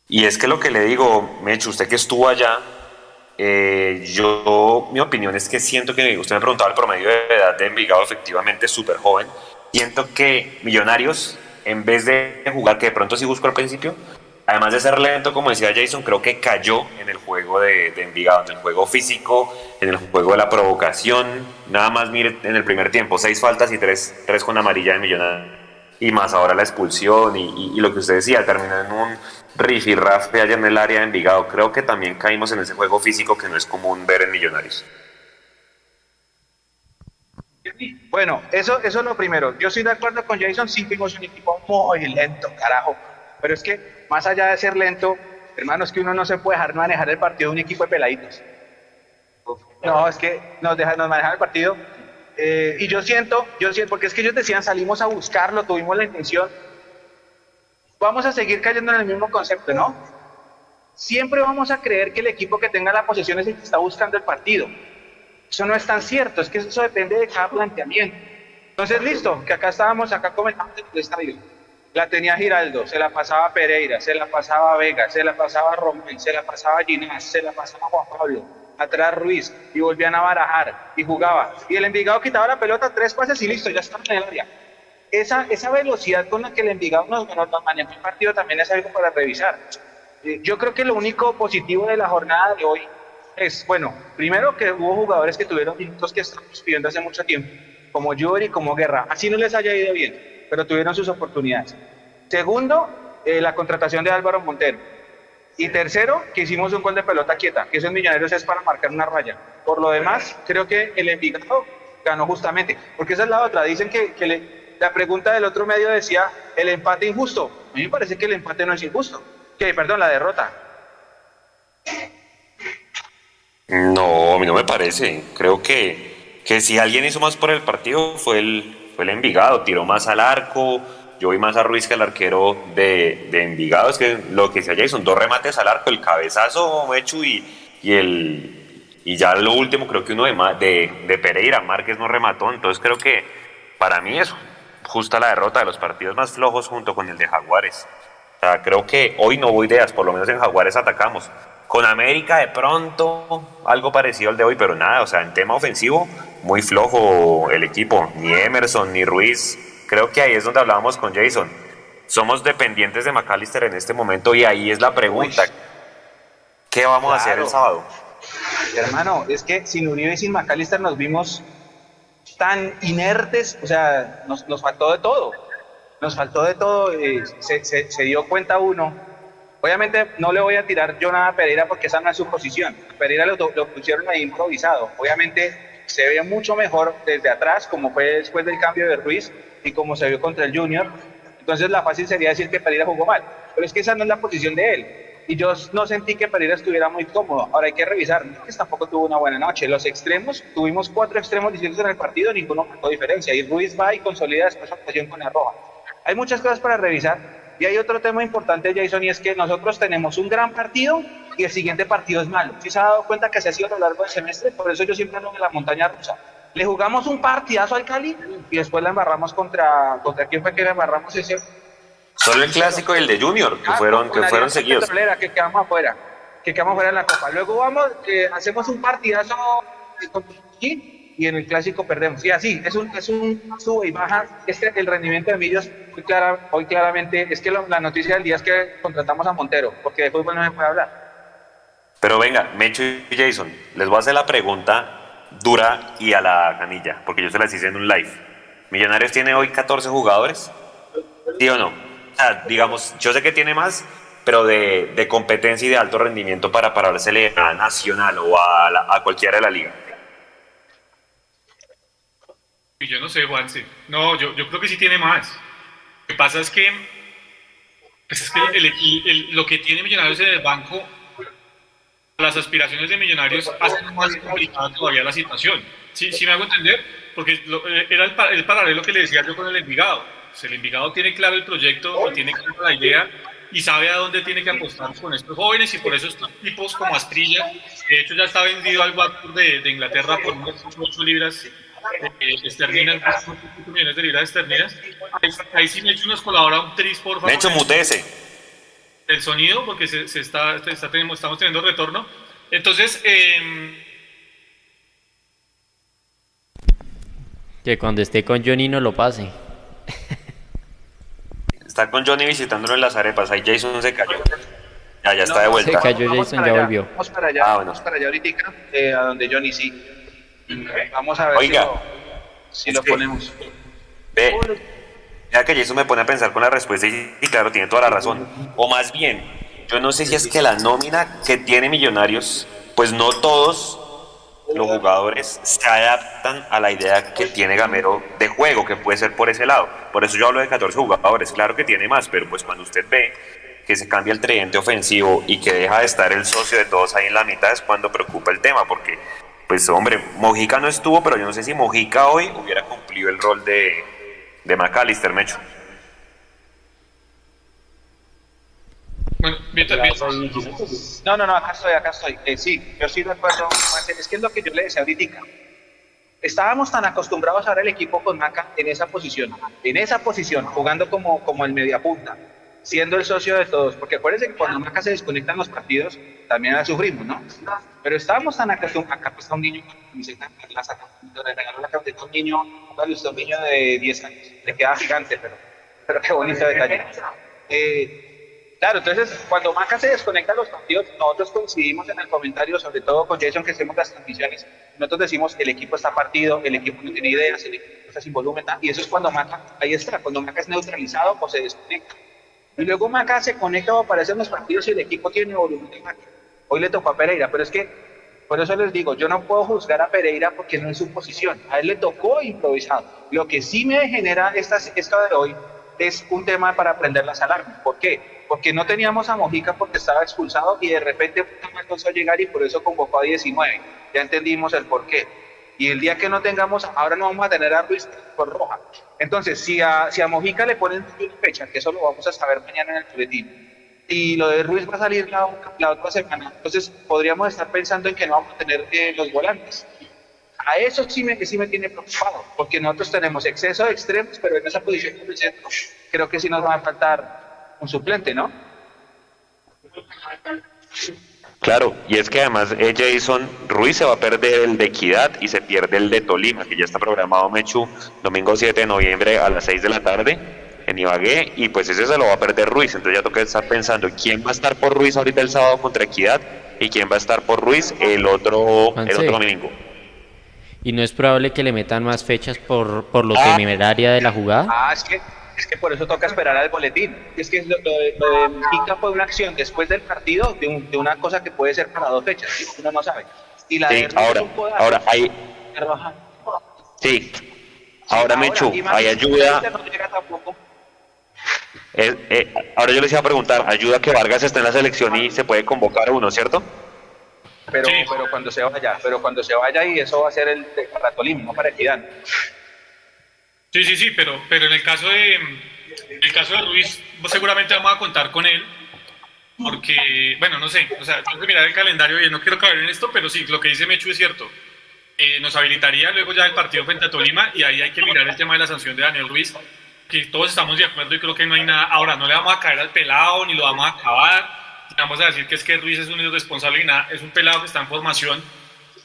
Y es que lo que le digo, Mecho, usted que estuvo allá, eh, yo, mi opinión es que siento que, usted me preguntaba el promedio de edad de Envigado, efectivamente súper joven, siento que Millonarios, en vez de jugar, que de pronto sí buscó al principio, además de ser lento, como decía Jason, creo que cayó en el juego de, Envigado, en el juego físico, en el juego de la provocación. Nada más, mire, en el primer tiempo, seis faltas y tres, tres con amarilla de Millonarios. Y más ahora la expulsión y, lo que usted decía, terminó en un rifirrafe allá en el área de Envigado. Creo que también caímos en ese juego físico que no es común ver en Millonarios. Bueno, eso, eso es lo primero. Yo estoy de acuerdo con Jason, sí fuimos un equipo muy lento, carajo. Pero es que más allá de ser lento, hermanos, que uno no se puede dejar manejar el partido de un equipo de peladitos. No, es que nos dejan nos manejar el partido. Eh, y yo siento, yo siento, porque es que ellos decían, salimos a buscarlo, tuvimos la intención. Vamos a seguir cayendo en el mismo concepto, ¿no? Siempre vamos a creer que el equipo que tenga la posesión es el que está buscando el partido. Eso no es tan cierto, es que eso depende de cada planteamiento. Entonces, listo, que acá estábamos, acá comentamos el estadio la tenía Giraldo, se la pasaba Pereira, se la pasaba Vega, se la pasaba Román, se la pasaba Ginás, se la pasaba Juan Pablo, atrás Ruiz, y volvían a barajar, y jugaba. Y el Envigado quitaba la pelota, tres pases y listo, ya estaba en el área. Esa, esa velocidad con la que el Envigado nos, nos manejó el partido también es algo para revisar. Eh, yo creo que lo único positivo de la jornada de hoy es, bueno, primero que hubo jugadores que tuvieron minutos que estamos pidiendo hace mucho tiempo, como Yuri, como Guerra, así no les haya ido bien pero tuvieron sus oportunidades. Segundo, eh, la contratación de Álvaro Montero. Y tercero, que hicimos un gol de pelota quieta, que esos millonarios es para marcar una raya. Por lo demás, creo que el Envigado ganó justamente, porque esa es la otra. Dicen que, la pregunta del otro medio decía el empate injusto. A mí me parece que el empate no es injusto. Que, perdón, la derrota. No, a mí no me parece. Creo que que si alguien hizo más por el partido fue el, fue el Envigado, tiró más al arco, yo vi más a Ruiz que el arquero de, de Envigado, es que lo que se haya son dos remates al arco, el cabezazo Mechu y, y el y ya lo último creo que uno de, de, de Pereira, Márquez no remató, entonces creo que para mí es justa la derrota de los partidos más flojos junto con el de Jaguares. O sea, creo que hoy no hubo ideas, por lo menos en Jaguares atacamos. Con América de pronto algo parecido al de hoy, pero nada, o sea, en tema ofensivo muy flojo el equipo, ni Emerson ni Ruiz. Creo que ahí es donde hablábamos con Jason. Somos dependientes de McAllister en este momento y ahí es la pregunta. ¿Qué vamos a hacer el sábado? Hermano, es que sin Uribe y sin McAllister nos vimos tan inertes, o sea, nos, nos faltó de todo. Nos faltó de todo, eh, se, se, dio cuenta uno. Obviamente no le voy a tirar yo nada a Pereira porque esa no es su posición. Pereira lo, lo pusieron ahí improvisado. Obviamente se ve mucho mejor desde atrás, como fue después del cambio de Ruiz y como se vio contra el Junior. Entonces la fácil sería decir que Pereira jugó mal. Pero es que esa no es la posición de él y yo no sentí que Pereira estuviera muy cómodo. Ahora hay que revisar, que tampoco tuvo una buena noche. Los extremos, tuvimos cuatro extremos distintos en el partido, ninguno marcó diferencia. Y Ruiz va y consolida después ocasión con la roja. Hay muchas cosas para revisar. Y hay otro tema importante, Jason, y es que nosotros tenemos un gran partido y el siguiente partido es malo. ¿Sí se ha dado cuenta que se ha sido a lo largo del semestre? Por eso yo siempre ando en la montaña rusa. Le jugamos un partidazo al Cali y después la embarramos contra, contra quién fue que le embarramos ese Solo el clásico y el de Junior, que ah, fueron, que fueron seguidos. Que quedamos afuera, que quedamos afuera en la Copa. Luego vamos, eh, hacemos un partidazo y en el clásico perdemos. Y así, es un, es un sube y baja. Este, el rendimiento de Millos, hoy, clara, hoy claramente, es que la noticia del día es que contratamos a Montero, porque de fútbol no se puede hablar. Pero venga, Mecho y Jason, les voy a hacer la pregunta dura y a la canilla, porque yo se las hice en un live. ¿Millonarios tiene hoy 14 jugadores? ¿Sí o no? Digamos, yo sé que tiene más, pero de, de competencia y de alto rendimiento para parársele a Nacional o a, a cualquiera de la liga. Yo no sé, Juanse. No, yo, yo creo que sí tiene más. Lo que pasa es que, pues es que el, lo que tiene Millonarios en el banco, las aspiraciones de Millonarios hacen más complicada todavía la situación. Sí, sí me hago entender, porque eh, era el, el paralelo que le decía yo con el Envigado el Envigado tiene claro el proyecto y tiene clara la idea y sabe a dónde tiene que apostar con estos jóvenes y por eso estos tipos como Astrilla, de hecho ya está vendido al Watford de, Inglaterra por unas 8 libras eh, esterlinas, 8 millones de libras esterlinas. Ahí, sí me hecho unos colabora un tris, por favor. Me hecho mutese. El sonido, porque se, se está, está, estamos teniendo retorno. Entonces, eh, que cuando esté con Johnny no lo pase. Está con Johnny visitándolo en las arepas. Ahí Jason se cayó. Ya, ya está de vuelta. Se cayó Jason, ya volvió. Vamos para allá, ah, bueno. vamos para allá ahorita, eh, a donde Johnny sí. Vamos a ver Oiga, si lo, ponemos. Ve, ya que Jason me pone a pensar con la respuesta y, y claro, tiene toda la razón. O más bien, yo no sé si es que la nómina que tiene Millonarios, pues no todos los jugadores se adaptan a la idea que tiene Gamero de juego, que puede ser por ese lado. Por eso yo hablo de 14 jugadores, claro que tiene más, pero pues cuando usted ve que se cambia el tridente ofensivo y que deja de estar el socio de todos ahí en la mitad es cuando preocupa el tema, porque pues hombre, Mojica no estuvo, pero yo no sé si Mojica hoy hubiera cumplido el rol de, de McAllister, Mecho. Bueno, No, no, no, acá estoy, acá estoy. Eh, sí, yo sí recuerdo, es que es lo que yo le decía ahorita. Estábamos tan acostumbrados a ver el equipo con Maca en esa posición, en esa posición, jugando como, como el mediapunta, siendo el socio de todos, porque acuérdense que cuando Maca se desconecta en los partidos, también la sufrimos, ¿no? Pero estábamos tan acostumbrados, acá pues un niño con camiseta, la saca, le regaló la camiseta a un niño, un niño de 10 años, le queda gigante, pero, pero qué bonito detalle. Eh, Claro, entonces cuando Maca se desconecta de los partidos, nosotros coincidimos en el comentario, sobre todo con Jason que hacemos las transmisiones, nosotros decimos el equipo está partido, el equipo no tiene ideas, el equipo está sin volumen, y eso es cuando Maca, ahí está, cuando Maca es neutralizado o se desconecta. Y luego Maca se conecta o aparece en los partidos y el equipo tiene volumen de Maca. Hoy le tocó a Pereira, pero es que, por eso les digo, yo no puedo juzgar a Pereira porque no es su posición, a él le tocó improvisado. Lo que sí me genera esta, esto de hoy es un tema para aprender las alarmas. ¿Por qué? Porque no teníamos a Mojica porque estaba expulsado y de repente alcanzó a llegar y por eso convocó a 19. Ya entendimos el por qué. Y el día que no tengamos, ahora no vamos a tener a Ruiz por roja. Entonces, si a, si a Mojica le ponen fecha, que eso lo vamos a saber mañana en el boletín, y lo de Ruiz va a salir la, la, otra semana, entonces podríamos estar pensando en que no vamos a tener eh, los volantes. A eso sí me, sí me tiene preocupado, porque nosotros tenemos exceso de extremos, pero en esa posición del centro creo que sí nos va a faltar un suplente, ¿no? Claro, y es que además eh, Jason Ruiz se va a perder el de Equidad y se pierde el de Tolima, que ya está programado Mechu domingo 7 de noviembre a las 6 de la tarde en Ibagué, y pues ese se lo va a perder Ruiz, entonces ya toca estar pensando quién va a estar por Ruiz ahorita el sábado contra Equidad y quién va a estar por Ruiz el otro, el otro domingo. ¿Y no es probable que le metan más fechas por, por lo ah. temeraria de la jugada? Ah, es que es que por eso toca esperar al boletín. Es que lo, de, lo fue una acción después del partido de, de, una cosa que puede ser para dos fechas, uno no sabe. Y la sí, ahora, ahora hay... Sí, ahora, me Mechu, hay ayuda... Eh, ahora yo les iba a preguntar, ¿ayuda que Vargas esté en la selección y se puede convocar uno, cierto? Pero, pero cuando se vaya, pero cuando se vaya y eso va a ser el para Tolima, no para Equidad. Sí, sí, sí, pero, pero en el caso de el caso de Ruiz, seguramente vamos a contar con él, porque, bueno, no sé, o sea, tengo que mirar el calendario y no quiero caer en esto, pero sí, lo que dice Mechu es cierto. Eh, nos habilitaría luego ya el partido frente a Tolima y ahí hay que mirar el tema de la sanción de Daniel Ruiz, que todos estamos de acuerdo y creo que no hay nada. Ahora, no le vamos a caer al pelado ni lo vamos a acabar. Vamos a decir que es que Ruiz es un irresponsable y nada, es un pelado que está en formación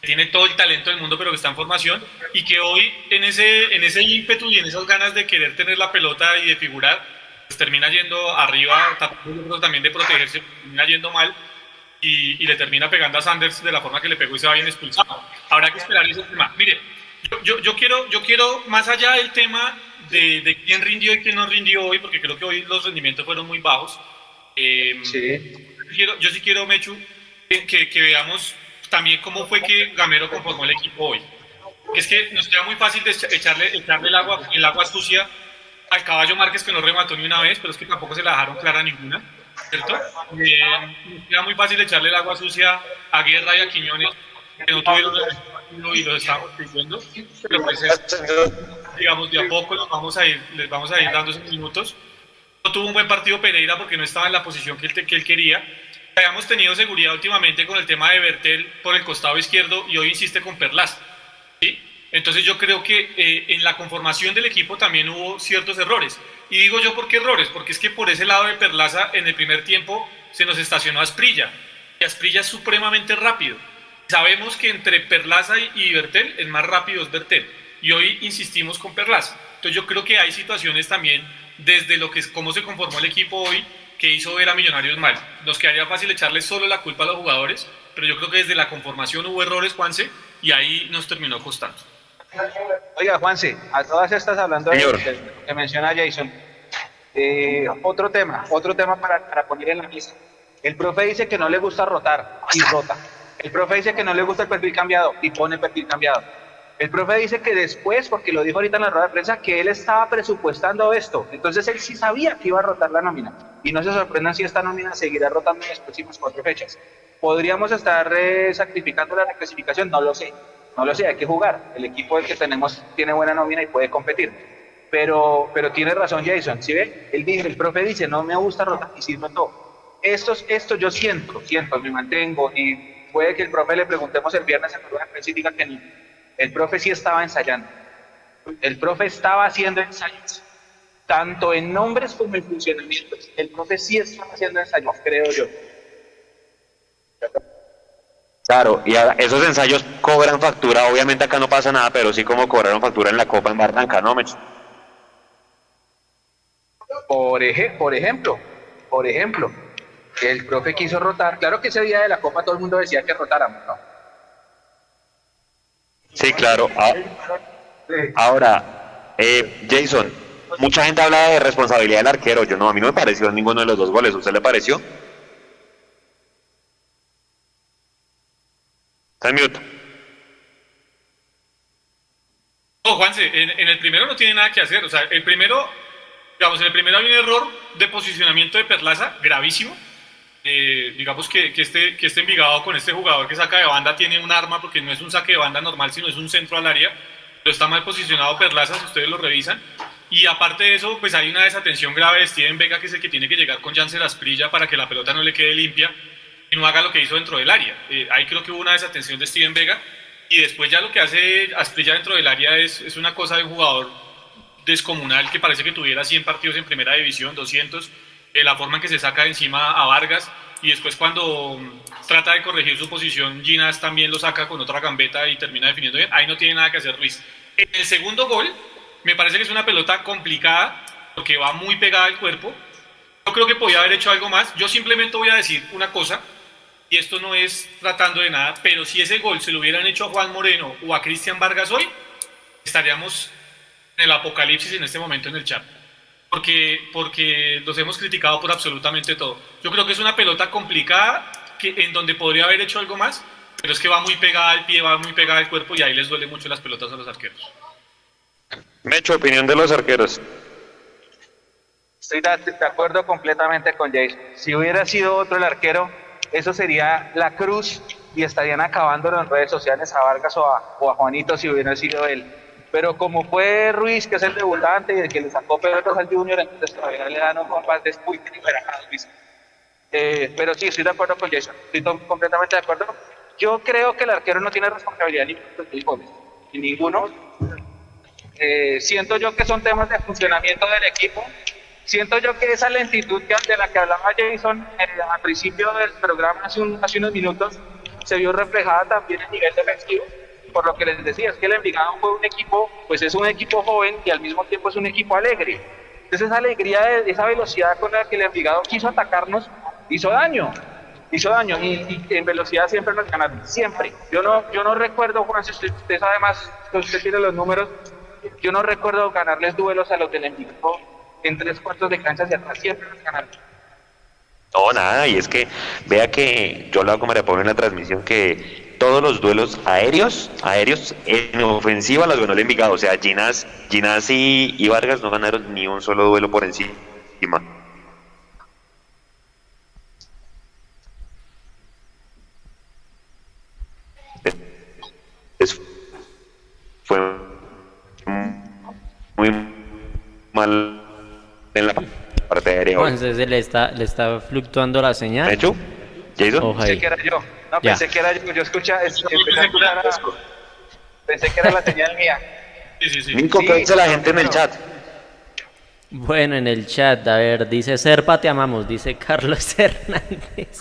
tiene todo el talento del mundo, pero que está en formación, y que hoy en ese, en ese ímpetu y en esas ganas de querer tener la pelota y de figurar, pues termina yendo arriba, también de protegerse, termina yendo mal, y, le termina pegando a Sanders de la forma que le pegó y se va bien expulsado. Habrá que esperar ese tema. Mire, yo, yo, quiero, yo quiero, más allá del tema de, de, quién rindió y quién no rindió hoy, porque creo que hoy los rendimientos fueron muy bajos, eh, sí. Quiero, yo sí quiero, Mechu, que, que veamos también cómo fue que Gamero conformó el equipo hoy. Es que nos queda muy fácil echarle, echarle el, agua, el agua sucia al caballo Márquez que no remató ni una vez, pero es que tampoco se la dejaron clara ninguna, ¿cierto? Eh, nos queda muy fácil echarle el agua sucia a Guerra y a Quiñones, que no tuvieron el y lo estamos diciendo, pero pues digamos, de a poco los vamos a ir, les vamos a ir dando esos minutos. No tuvo un buen partido Pereira porque no estaba en la posición que él, que él quería, habíamos tenido seguridad últimamente con el tema de Bertel por el costado izquierdo y hoy insiste con Perlas. ¿sí? Entonces yo creo que eh, en la conformación del equipo también hubo ciertos errores. Y digo yo por qué errores, porque es que por ese lado de Perlaza en el primer tiempo se nos estacionó Asprilla. Y Asprilla es supremamente rápido. Sabemos que entre Perlaza y Bertel el más rápido es Bertel. Y hoy insistimos con Perlaza. Entonces yo creo que hay situaciones también desde lo que es cómo se conformó el equipo hoy que hizo ver a Millonarios mal. Nos quedaría fácil echarle solo la culpa a los jugadores, pero yo creo que desde la conformación hubo errores, Juanse, y ahí nos terminó costando. Oiga, Juanse, a todas estas hablando de lo que menciona Jason, eh, otro tema, otro tema para, para poner en la mesa. El profe dice que no le gusta rotar y rota. El profe dice que no le gusta el perfil cambiado y pone perfil cambiado. El profe dice que después, porque lo dijo ahorita en la rueda de prensa, que él estaba presupuestando esto. Entonces él sí sabía que iba a rotar la nómina. Y no se sorprendan si esta nómina seguirá rotando en las próximas cuatro fechas. ¿Podríamos estar eh, sacrificando la reclasificación? No lo sé. No lo sé, hay que jugar. El equipo del que tenemos tiene buena nómina y puede competir. Pero, pero tiene razón Jason. ¿Sí ve? Él dice, el profe dice, no me gusta rotar y sí rotó. Esto, esto yo siento, siento, me mantengo y puede que el profe le preguntemos el viernes en la rueda de prensa y diga que ni el profe sí estaba ensayando. El profe estaba haciendo ensayos, tanto en nombres como en funcionamientos. El profe sí estaba haciendo ensayos, creo yo. Claro, y esos ensayos cobran factura, obviamente acá no pasa nada, pero sí como cobraron factura en la Copa en Barranca, ¿no, Por, por ejemplo, por ejemplo, el profe quiso rotar, claro que ese día de la Copa todo el mundo decía que rotáramos, ¿no? Sí, claro. Ah, ahora, eh, Jason, mucha gente habla de responsabilidad del arquero. Yo no, a mí no me pareció ninguno de los dos goles. ¿Usted le pareció? Está en mute. No, Juanse, en, en, el primero no tiene nada que hacer. O sea, el primero, digamos, en el primero hay un error de posicionamiento de Perlaza gravísimo. Eh, digamos que, que, este, que este Envigado con este jugador que saca de banda tiene un arma porque no es un saque de banda normal, sino es un centro al área. Pero está mal posicionado Perlaza, si ustedes lo revisan. Y aparte de eso, pues hay una desatención grave de Steven Vega, que es el que tiene que llegar con Janssen Asprilla para que la pelota no le quede limpia y no haga lo que hizo dentro del área. Eh, ahí creo que hubo una desatención de Steven Vega. Y después ya lo que hace Asprilla dentro del área es, es una cosa de un jugador descomunal que parece que tuviera 100 partidos en primera división, 200 eh, la forma en que se saca de encima a Vargas y después cuando trata de corregir su posición, Ginas también lo saca con otra gambeta y termina definiendo bien. Ahí no tiene nada que hacer Ruiz. En el segundo gol, me parece que es una pelota complicada porque va muy pegada al cuerpo. Yo creo que podía haber hecho algo más. Yo simplemente voy a decir una cosa, y esto no es tratando de nada, pero si ese gol se lo hubieran hecho a Juan Moreno o a Cristian Vargas hoy, estaríamos en el apocalipsis en este momento en el chat porque, porque los hemos criticado por absolutamente todo. Yo creo que es una pelota complicada que, en donde podría haber hecho algo más, pero es que va muy pegada al pie, va muy pegada al cuerpo y ahí les duele mucho las pelotas a los arqueros. Mecho, opinión de los arqueros. Estoy de acuerdo completamente con Jason. Si hubiera sido otro el arquero, eso sería la cruz y estarían acabando en redes sociales a Vargas o a, o a Juanito si hubiera sido él pero como fue Ruiz, que es el debutante y el que le sacó pelotas al Junior, entonces todavía le dan un compás de muy a Luis. Eh, pero sí, estoy de acuerdo con Jason, estoy completamente de acuerdo. Yo creo que el arquero no tiene responsabilidad ni ni ninguno. Eh, siento yo que son temas de funcionamiento del equipo. Siento yo que esa lentitud de la que hablaba Jason eh, al principio del programa hace, hace unos minutos se vio reflejada también en nivel defensivo por lo que les decía, es que el Envigado fue un equipo, pues es un equipo joven y al mismo tiempo es un equipo alegre. Entonces esa alegría, esa velocidad con la que el Envigado quiso atacarnos, hizo daño, hizo daño y, en velocidad siempre nos ganaron, siempre. Yo no, yo no recuerdo, Juan, si usted, usted sabe más, usted tiene los números, yo no recuerdo ganarles duelos a los del Envigado en tres cuartos de cancha hacia atrás, siempre nos ganaron. No, nada, y es que vea que yo lo hago María Pablo en la transmisión que todos los duelos aéreos, aéreos en ofensiva los ganó el Envigado. O sea, Ginás, Ginás y, Vargas no ganaron ni un solo duelo por encima. fue muy mal en la parte aérea. Entonces le está, le está fluctuando la señal. ¿Hecho? ¿Jason? Pensé que era yo. No, pensé que era yo. Yo escucha, es, empecé a escuchar Pensé que era la señal mía. Sí, sí, sí. Nico, ¿qué dice la gente en el chat? Bueno, en el chat, a ver, dice Serpa, te amamos, dice Carlos Hernández.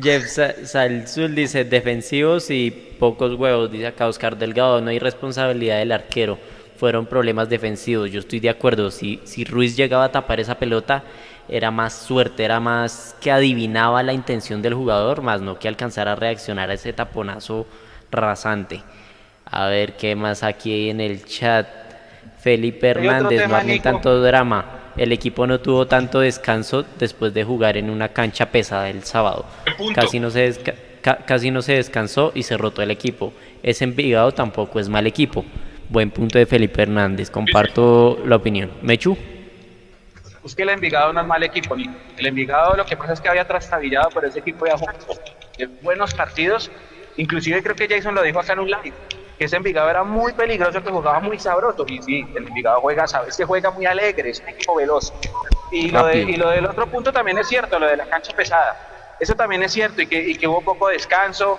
Jeff Salzul dice defensivos y pocos huevos, dice acá Oscar Delgado, no hay responsabilidad del arquero, fueron problemas defensivos, yo estoy de acuerdo, si, si Ruiz llegaba a tapar esa pelota, era más suerte, era más que adivinaba la intención del jugador, más no que alcanzara a reaccionar a ese taponazo rasante. A ver qué más aquí en el chat. Felipe Hernández, no hay tanto drama. El equipo no tuvo tanto descanso después de jugar en una cancha pesada el sábado. Casi no, se casi no se descansó y se rotó el equipo. Ese Envigado tampoco es mal equipo. Buen punto de Felipe Hernández. Comparto la opinión. Mechu. Es que el Envigado no es mal equipo. El Envigado lo que pasa es que había trastabillado por ese equipo de buenos partidos. Inclusive creo que Jason lo dijo acá en un live, que ese Envigado era muy peligroso, que jugaba muy sabroso. Y sí, el Envigado juega, sabes que juega muy alegre, es un equipo veloz. Y lo, y lo del otro punto también es cierto, lo de la cancha pesada. Eso también es cierto y que, y que hubo poco descanso.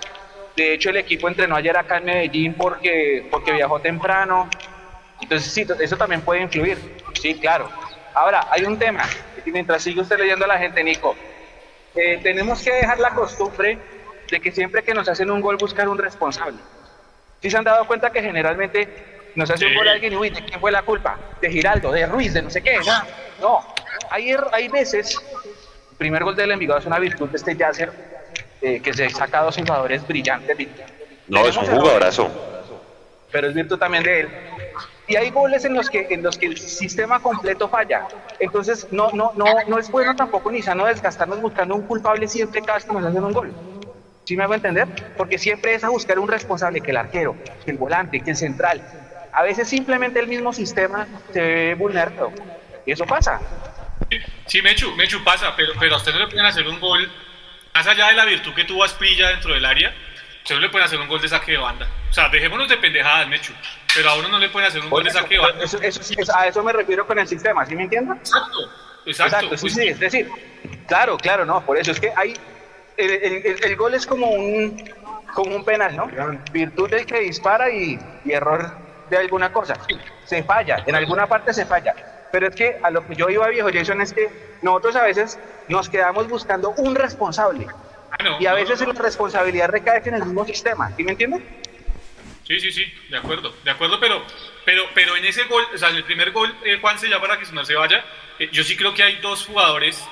De hecho, el equipo entrenó ayer acá en Medellín porque, porque viajó temprano. Entonces, sí, eso también puede influir. Sí, claro. Ahora, hay un tema, y mientras sigue usted leyendo a la gente, Nico, eh, tenemos que dejar la costumbre de que siempre que nos hacen un gol buscar un responsable. Si se han dado cuenta que generalmente nos hace un gol alguien y uy, ¿de quién fue la culpa? De Giraldo, de Ruiz, de no sé qué. No, no. Hay, er, hay veces, el primer gol del Envigado es una virtud de este Yasser, eh, que se saca dos jugadores brillantes. No, es un jugadorazo. Pero es virtud también de él y hay goles en los que en los que el sistema completo falla. Entonces no no no no es bueno tampoco ni sano desgastarnos buscando un culpable siempre cada vez que nos hacen un gol. ¿Sí me hago entender? Porque siempre es a buscar un responsable, que el arquero, que el volante, que el central. A veces simplemente el mismo sistema se ve vulnerado. Y eso pasa. Sí, Mechu, Mechu pasa, pero, pero a usted no le pueden hacer un gol, más allá de la virtud que tuvo Asprilla dentro del área, usted no le pueden hacer un gol de saque de banda. O sea, dejémonos de pendejadas, Mechu, pero a uno no le pueden hacer un gol de saque de banda. Eso, eso, a eso me refiero con el sistema, ¿sí me entiendes? Exacto, exacto. exacto sí, sí, es decir, claro, claro, no, por eso es que hay, el, el, el gol es como un, como un penal, ¿no? Virtud del que dispara y, y error de alguna cosa. Se falla, en alguna parte se falla pero es que a lo que yo iba, viejo Jason, es que nosotros a veces nos quedamos buscando un responsable. Ah, y a veces la responsabilidad recae en el mismo sistema. ¿Sí me entiendes? Sí, sí, sí, de acuerdo, de acuerdo, pero, pero, pero en ese gol, o sea, en el primer gol, eh, Juan se llama para que no se vaya, eh, yo sí creo que hay dos jugadores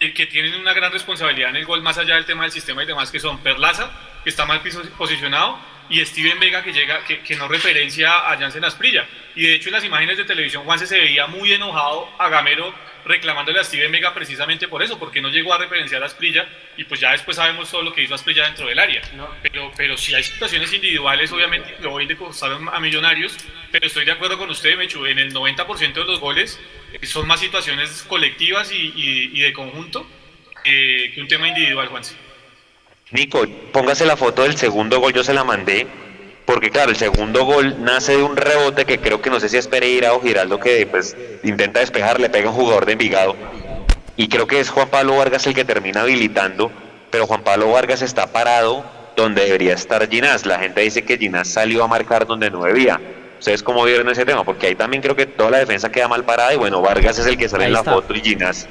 eh, que tienen una gran responsabilidad en el gol, más allá del tema del sistema y demás, que son Perlaza, que está mal posicionado, y Steven Vega que llega, que, que no referencia a Jansen Asprilla. Y de hecho en las imágenes de televisión Juanse se veía muy enojado a Gamero reclamándole a Steven Vega precisamente por eso, porque no llegó a referenciar a Asprilla y pues ya después sabemos todo lo que hizo Asprilla dentro del área. Pero, pero si hay situaciones individuales, obviamente lo voy de costar a millonarios, pero estoy de acuerdo con usted, Mechu, en el 90% de los goles eh, son más situaciones colectivas y, y, de conjunto eh, que un tema individual, Juanse. Nico, póngase la foto del segundo gol, yo se la mandé, porque claro, el segundo gol nace de un rebote que creo que no sé si es Pereira o Giraldo que pues intenta despejar, le pega un jugador de Envigado, y creo que es Juan Pablo Vargas el que termina habilitando, pero Juan Pablo Vargas está parado donde debería estar Ginás. La gente dice que Ginás salió a marcar donde no debía. ¿Ustedes cómo vieron ese tema? Porque ahí también creo que toda la defensa queda mal parada y bueno, Vargas es el que sale en la foto y Ginás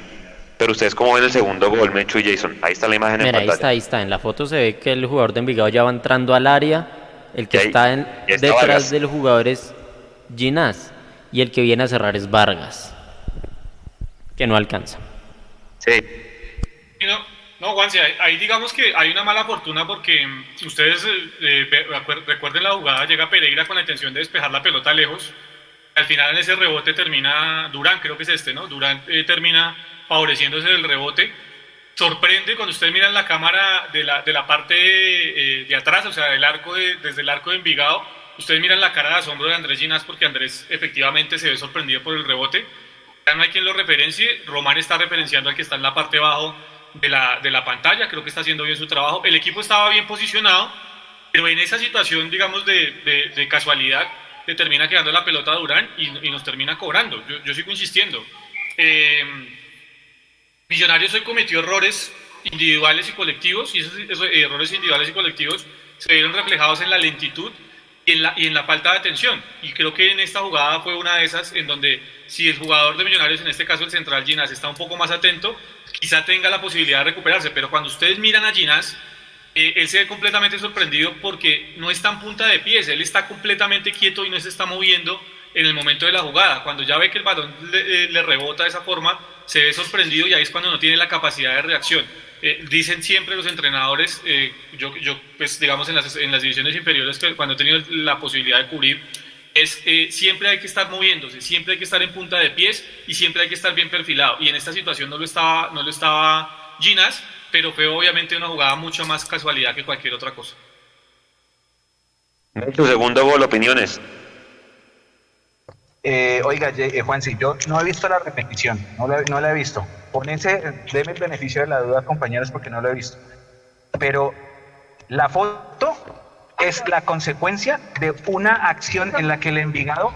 pero ustedes cómo ven el segundo gol, Mechu y Jason. Ahí está la imagen en pantalla. Ahí está, ahí está. En la foto se ve que el jugador de Envigado ya va entrando al área. El que está, en, detrás del jugador es Ginás. Y el que viene a cerrar es Vargas. Que no alcanza. Sí. No, no Juan, ahí, digamos que hay una mala fortuna porque si ustedes eh, eh, recuerden la jugada, llega Pereira con la intención de despejar la pelota lejos. Al final en ese rebote termina Durán, creo que es este, ¿no? Durán eh, termina favoreciéndose del rebote. Sorprende cuando ustedes miran la cámara de la, de la parte eh, de atrás, o sea, del arco desde el arco de Envigado, ustedes miran la cara de asombro de Andrés Ginás porque Andrés efectivamente se ve sorprendido por el rebote. Ya no hay quien lo referencie, Román está referenciando al que está en la parte abajo de la, de la pantalla, creo que está haciendo bien su trabajo. El equipo estaba bien posicionado, pero en esa situación, digamos, de, de, casualidad, le termina quedando la pelota a Durán y, y nos termina cobrando. Yo, yo sigo insistiendo. Eh, Millonarios hoy cometió errores individuales y colectivos, y esos, errores individuales y colectivos se vieron reflejados en la lentitud y en la, y en la falta de atención. Y creo que en esta jugada fue una de esas en donde si el jugador de Millonarios, en este caso el central Ginás, está un poco más atento, quizá tenga la posibilidad de recuperarse. Pero cuando ustedes miran a Ginás, eh, él se ve completamente sorprendido porque no está en punta de pies, él está completamente quieto y no se está moviendo en el momento de la jugada. Cuando ya ve que el balón le, le rebota de esa forma, se ve sorprendido y ahí es cuando no tiene la capacidad de reacción. Eh, dicen siempre los entrenadores, eh, yo, yo, pues digamos en las, en las divisiones inferiores, cuando he tenido la posibilidad de cubrir, es eh, siempre hay que estar moviéndose, siempre hay que estar en punta de pies y siempre hay que estar bien perfilado. Y en esta situación no lo estaba, no lo estaba Ginas, pero fue obviamente una jugada mucho más casualidad que cualquier otra cosa. Segundo gol, opiniones. Eh, oiga, eh, Juan, si yo no he visto la repetición, no la, no la he visto. Pónganse, denme el beneficio de la duda, compañeros, porque no lo he visto. Pero la foto es la consecuencia de una acción en la que el Envigado,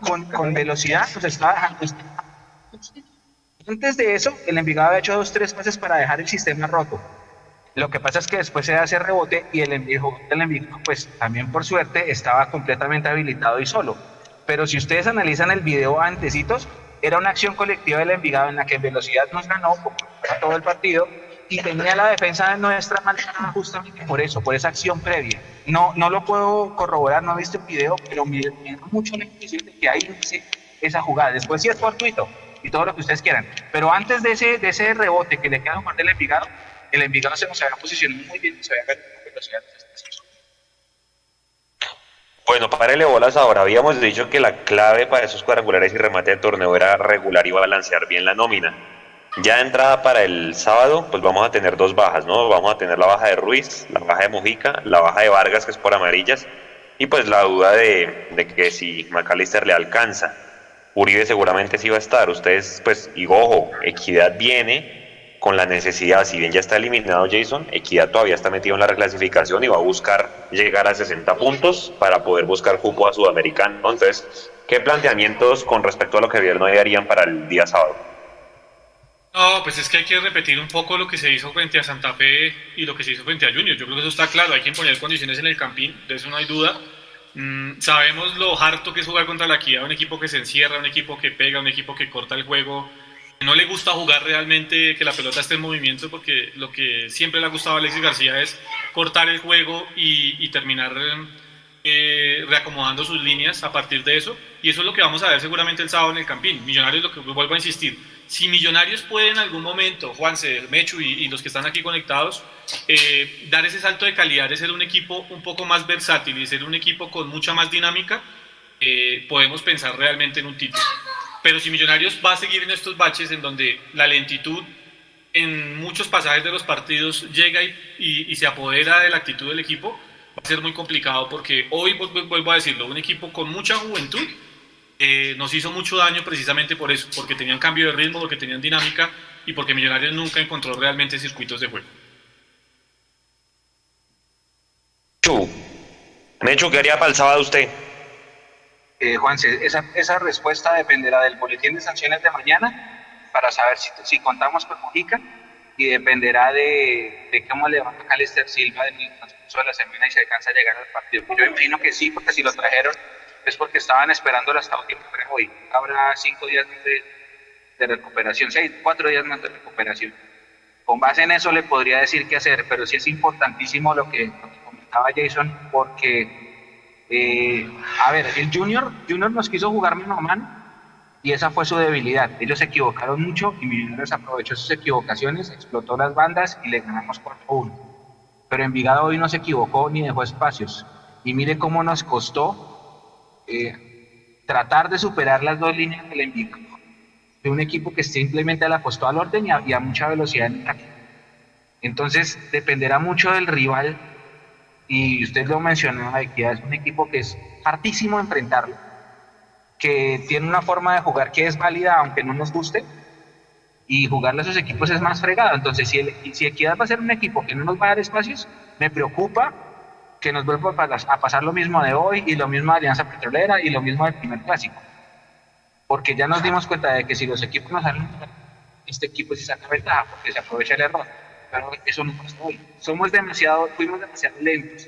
con, con velocidad, pues estaba dejando. Antes de eso, el Envigado ha hecho dos, tres pases para dejar el sistema roto. Lo que pasa es que después se hace rebote y el Envigado, el Envigado, pues también por suerte, estaba completamente habilitado y solo pero si ustedes analizan el video antecitos, era una acción colectiva del Envigado en la que en velocidad nos ganó todo el partido y tenía la defensa de nuestra manera justamente por eso, por esa acción previa. No, no lo puedo corroborar, no he visto el video, pero me, da mucho la impresión de que ahí esa jugada. Después sí es fortuito y todo lo que ustedes quieran, pero antes de ese, de ese rebote que le queda a Juan del Envigado, el Envigado se nos había posicionado muy bien, se había ganado velocidad bueno, párele bolas ahora. Habíamos dicho que la clave para esos cuadrangulares y remate de torneo era regular y balancear bien la nómina. Ya de entrada para el sábado, pues vamos a tener dos bajas, ¿no? Vamos a tener la baja de Ruiz, la baja de Mojica, la baja de Vargas, que es por amarillas, y pues la duda de, que si McAllister le alcanza. Uribe seguramente sí va a estar. Ustedes, pues, y ojo, Equidad viene con la necesidad, si bien ya está eliminado Jason, Equidad todavía está metido en la reclasificación y va a buscar llegar a 60 puntos para poder buscar cupo a Sudamericano. Entonces, ¿qué planteamientos con respecto a lo que vieron hoy harían para el día sábado? No, pues es que hay que repetir un poco lo que se hizo frente a Santa Fe y lo que se hizo frente a Junior. Yo creo que eso está claro, hay que poner condiciones en el campín, de eso no hay duda. Mm, sabemos lo harto que es jugar contra la Equidad, un equipo que se encierra, un equipo que pega, un equipo que corta el juego. No le gusta jugar realmente que la pelota esté en movimiento porque lo que siempre le ha gustado a Alexis García es cortar el juego y, terminar eh, reacomodando sus líneas a partir de eso. Y eso es lo que vamos a ver seguramente el sábado en el Campín. Millonarios, lo que vuelvo a insistir, si Millonarios puede en algún momento, Juanse, Mechu y, los que están aquí conectados, eh, dar ese salto de calidad de ser un equipo un poco más versátil y ser un equipo con mucha más dinámica, eh, podemos pensar realmente en un título. Pero si Millonarios va a seguir en estos baches en donde la lentitud en muchos pasajes de los partidos llega y, se apodera de la actitud del equipo, va a ser muy complicado porque hoy, vuelvo a decirlo, un equipo con mucha juventud eh, nos hizo mucho daño precisamente por eso, porque tenían cambio de ritmo, porque tenían dinámica y porque Millonarios nunca encontró realmente circuitos de juego. Mechu, ¿qué haría para el sábado usted? Eh, Juan, esa, esa respuesta dependerá del boletín de sanciones de mañana para saber si, si contamos con Mujica y dependerá de, de cómo le va a Silva en el transcurso de la semana y si alcanza a llegar al partido. Yo imagino que sí, porque si lo trajeron es porque estaban esperando hasta hoy. Habrá cinco días de, recuperación, seis, cuatro días más de recuperación. Con base en eso le podría decir qué hacer, pero sí es importantísimo lo que, comentaba Jason, porque, eh, a ver, el Junior, Junior nos quiso jugar mano a mano y esa fue su debilidad. Ellos se equivocaron mucho y Millonarios aprovechó sus equivocaciones, explotó las bandas y le ganamos 4-1. Pero Envigado hoy no se equivocó ni dejó espacios. Y mire cómo nos costó eh, tratar de superar las dos líneas del envío de un equipo que simplemente le apostó al orden y a, mucha velocidad en ataque. Entonces dependerá mucho del rival y usted lo mencionaba, que es un equipo que es hartísimo enfrentarlo, que tiene una forma de jugar que es válida aunque no nos guste y jugarle a esos equipos es más fregado. Entonces si, el, Equidad va a ser un equipo que no nos va a dar espacios, me preocupa que nos vuelva a pasar lo mismo de hoy y lo mismo de Alianza Petrolera y lo mismo del primer clásico. Porque ya nos dimos cuenta de que si los equipos nos salen, este equipo sí saca ventaja porque se aprovecha el error. Pero eso no pasa hoy. Somos demasiado, fuimos demasiado lentos.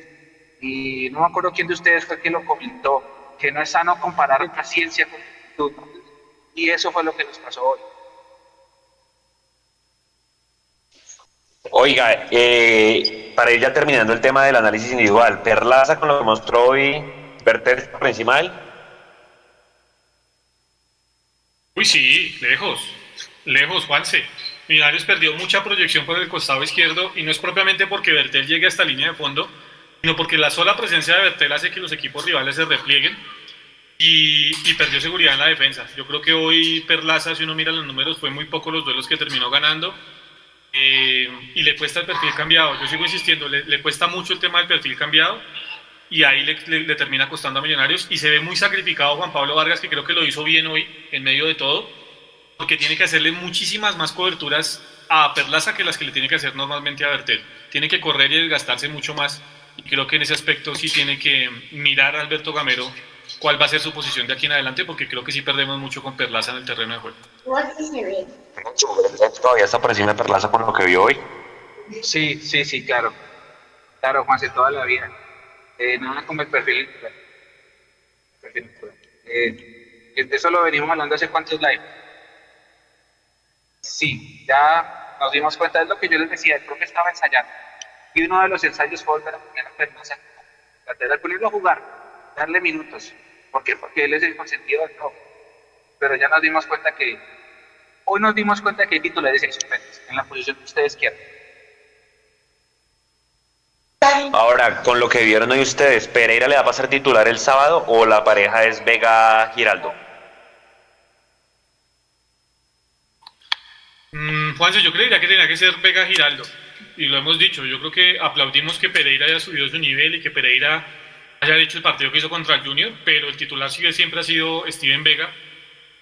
Y no me acuerdo quién de ustedes fue quien lo comentó, que no es sano comparar paciencia con Y eso fue lo que nos pasó hoy. Oiga, eh, para ir ya terminando el tema del análisis individual, Perlaza con lo que mostró hoy, Berter por encima Uy, sí, lejos, lejos, Juanse. Millonarios perdió mucha proyección por el costado izquierdo y no es propiamente porque Bertel llegue a esta línea de fondo, sino porque la sola presencia de Bertel hace que los equipos rivales se replieguen y, perdió seguridad en la defensa. Yo creo que hoy Perlaza, si uno mira los números, fue muy poco los duelos que terminó ganando eh, y le cuesta el perfil cambiado. Yo sigo insistiendo, le, cuesta mucho el tema del perfil cambiado y ahí le, termina costando a Millonarios y se ve muy sacrificado Juan Pablo Vargas, que creo que lo hizo bien hoy en medio de todo, porque tiene que hacerle muchísimas más coberturas a Perlaza que las que le tiene que hacer normalmente a Bertel. Tiene que correr y desgastarse mucho más y creo que en ese aspecto sí tiene que mirar a Alberto Gamero cuál va a ser su posición de aquí en adelante, porque creo que sí perdemos mucho con Perlaza en el terreno de juego. ¿Todavía está por encima de Perlaza por lo que vio hoy? Sí, sí, sí, claro. Claro, Juanse, toda la vida. Eh, nada como el perfil. Eh, eso lo venimos hablando hace cuántos live. Sí, ya nos dimos cuenta de lo que yo les decía, creo que estaba ensayando. Y uno de los ensayos fue volver a poner a Perlaza. Tratar ponerlo a jugar, darle minutos. ¿Por qué? Porque él es el consentido del todo. Pero ya nos dimos cuenta que Hoy nos dimos cuenta que hay titulares suplentes en la posición que ustedes quieran. Ahora, con lo que vieron hoy ustedes, ¿Pereira le va a pasar titular el sábado o la pareja es Vega Giraldo? Mm, Juanse, yo creería que tenía que ser Vega Giraldo. Y lo hemos dicho, yo creo que aplaudimos que Pereira haya subido su nivel y que Pereira haya hecho el partido que hizo contra el Junior, pero el titular sigue siempre ha sido Steven Vega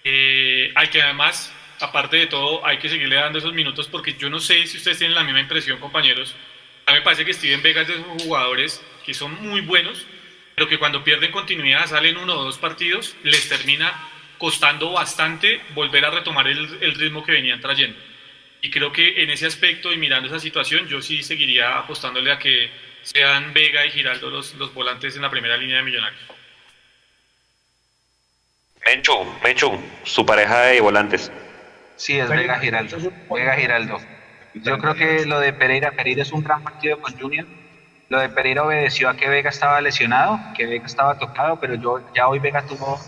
eh, hay que además, aparte de todo, hay que seguirle dando esos minutos porque yo no sé si ustedes tienen la misma impresión, compañeros. A mí me parece que Steven Vega es de esos jugadores que son muy buenos, pero que cuando pierden continuidad, salen uno o dos partidos, les termina costando bastante volver a retomar el ritmo que venían trayendo. Y creo que en ese aspecto y mirando esa situación, yo sí seguiría apostándole a que sean Vega y Giraldo los, los volantes en la primera línea de Millonarios. Mencho, Mencho, su pareja de volantes. Sí, es Vega Giraldo. Vega Giraldo. Yo creo que lo de Pereira, Pereira es un gran partido con Junior. Lo de Pereira obedeció a que Vega estaba lesionado, que Vega estaba tocado, pero yo ya hoy Vega tuvo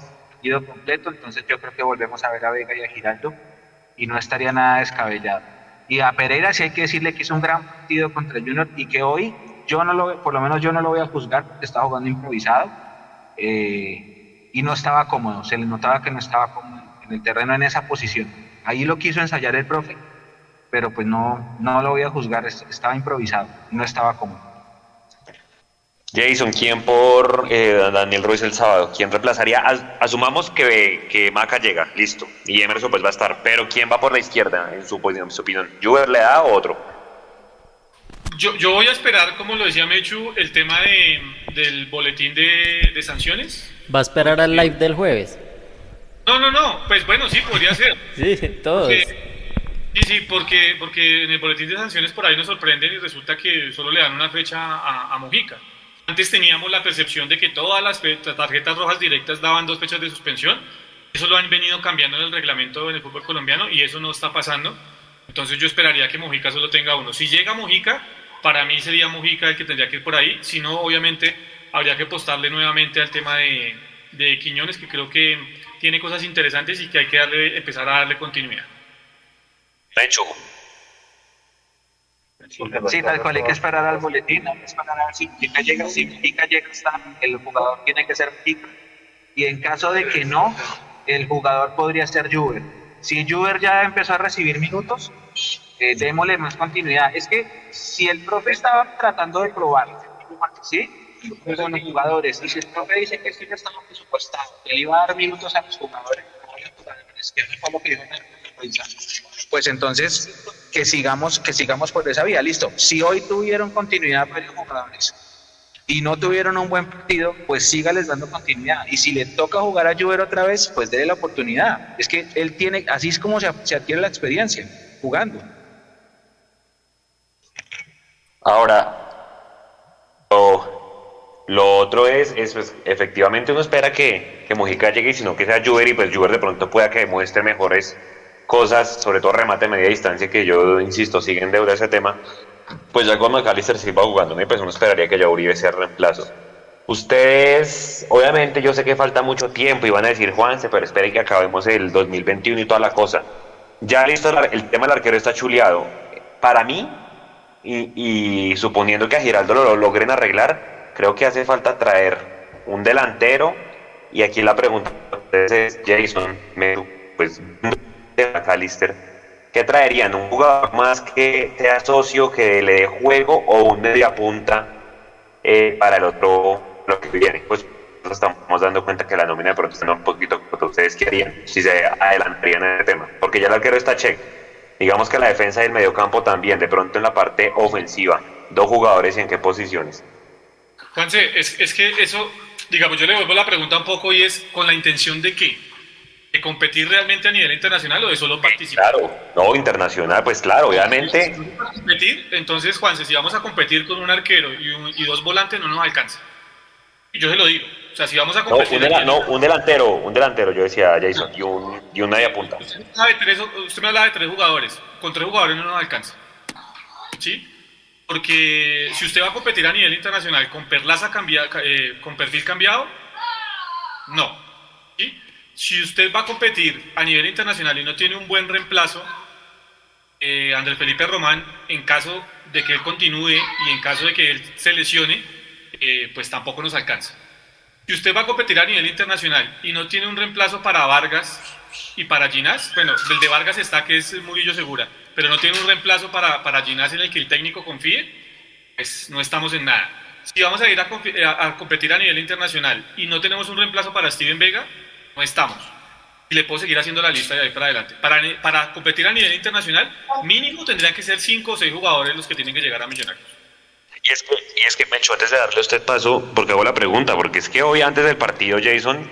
ido completo, entonces yo creo que volvemos a ver a Vega y a Giraldo y no estaría nada descabellado. Y a Pereira sí hay que decirle que hizo un gran partido contra Junior y que hoy yo no lo, por lo menos yo no lo voy a juzgar porque estaba jugando improvisado eh, y no estaba cómodo, se le notaba que no estaba cómodo en el terreno en esa posición. Ahí lo quiso ensayar el profe, pero pues no, no lo voy a juzgar, estaba improvisado, no estaba cómodo. Jason, ¿quién por eh, Daniel Ruiz el sábado? ¿Quién reemplazaría? asumamos que, que Maca llega, listo, y Emerson pues va a estar, pero ¿quién va por la izquierda en su, en su opinión? ¿Juber le da o otro? Yo, yo, voy a esperar, como lo decía Mechu, el tema de, del boletín de, de, sanciones. ¿Va a esperar al live del jueves? No, no, no, pues bueno, sí, podría ser. sí, todos. sí, sí, porque, porque en el boletín de sanciones por ahí nos sorprenden y resulta que solo le dan una fecha a, a Mojica. Antes teníamos la percepción de que todas las tarjetas rojas directas daban dos fechas de suspensión. Eso lo han venido cambiando en el reglamento en el fútbol colombiano y eso no está pasando. Entonces yo esperaría que Mojica solo tenga uno. Si llega Mojica, para mí sería Mojica el que tendría que ir por ahí. Si no, obviamente habría que apostarle nuevamente al tema de, de Quiñones, que creo que tiene cosas interesantes y que hay que darle, empezar a darle continuidad. Hecho. Sí, tal cual hay que esperar al boletín, hay que esperar a ver si Mujica llega, si Mujica llega, está, el jugador tiene que ser Mujica. Y en caso de que no, el jugador podría ser Juber. Si Juber ya empezó a recibir minutos, eh, démosle más continuidad. Es que si el profe estaba tratando de probar, ¿sí? Con los jugadores, y si el profe dice que esto ya estaba presupuestado, que le iba a dar minutos a los jugadores, que fue lo que dijo pues entonces que sigamos, que sigamos por esa vía. Listo. Si hoy tuvieron continuidad varios jugadores y no tuvieron un buen partido, pues sígales dando continuidad. Y si le toca jugar a Juber otra vez, pues déle la oportunidad. Es que él tiene, así es como se, adquiere la experiencia, jugando. Ahora, lo, lo otro es, es pues, efectivamente uno espera que, que Mojica llegue y si no que sea Juber y pues Juber de pronto pueda que demuestre mejores cosas, sobre todo remate a media distancia, que yo insisto, siguen deuda ese tema, pues ya con McAllister sí va jugando, pues uno esperaría que ya Uribe sea reemplazo. Ustedes, obviamente yo sé que falta mucho tiempo y van a decir Juanse, pero esperen que acabemos el 2021 y toda la cosa. Ya listo, el tema del arquero está chuleado. Para mí, y, suponiendo que a Giraldo lo, logren arreglar, creo que hace falta traer un delantero. Y aquí la pregunta es, Jason, pues McAllister, ¿qué traerían? ¿Un jugador más que sea socio, que le dé juego o un media punta eh, para el otro, lo que viene? Pues nos estamos dando cuenta que la nómina de pronto está un poquito como ustedes querían, si se adelantarían en el tema, porque ya el arquero está check. Digamos que la defensa y el mediocampo también, de pronto en la parte ofensiva, dos jugadores y en qué posiciones. Juanse, es, es que eso, digamos, yo le vuelvo la pregunta un poco y es con la intención de qué de competir realmente a nivel internacional o de solo participar? Claro, no, internacional, pues claro, obviamente. competir, entonces, Juanse, si vamos a competir con un arquero y, dos volantes, no nos alcanza. Y yo se lo digo. O sea, si vamos a competir. No, un, delantero, un delantero, yo decía Jason, y un, y un media punta. Usted me, hablaba de tres jugadores. Con tres jugadores no nos alcanza. ¿Sí? Porque si usted va a competir a nivel internacional con perlaza cambiada, eh, con perfil cambiado, no. Si usted va a competir a nivel internacional y no tiene un buen reemplazo, eh, Andrés Felipe Román, en caso de que él continúe y en caso de que él se lesione, eh, pues tampoco nos alcanza. Si usted va a competir a nivel internacional y no tiene un reemplazo para Vargas y para Ginás, bueno, el de Vargas está que es Murillo Segura, pero no tiene un reemplazo para, para Ginás en el que el técnico confíe, pues no estamos en nada. Si vamos a ir a, a competir a nivel internacional y no tenemos un reemplazo para Steven Vega, estamos. y le puedo seguir haciendo la lista de ahí para adelante. Para, para competir a nivel internacional, mínimo tendrían que ser cinco o seis jugadores los que tienen que llegar a Millonarios. Y es que, y es que Mencho, antes de darle a usted paso, porque hago la pregunta, porque es que hoy antes del partido, Jason,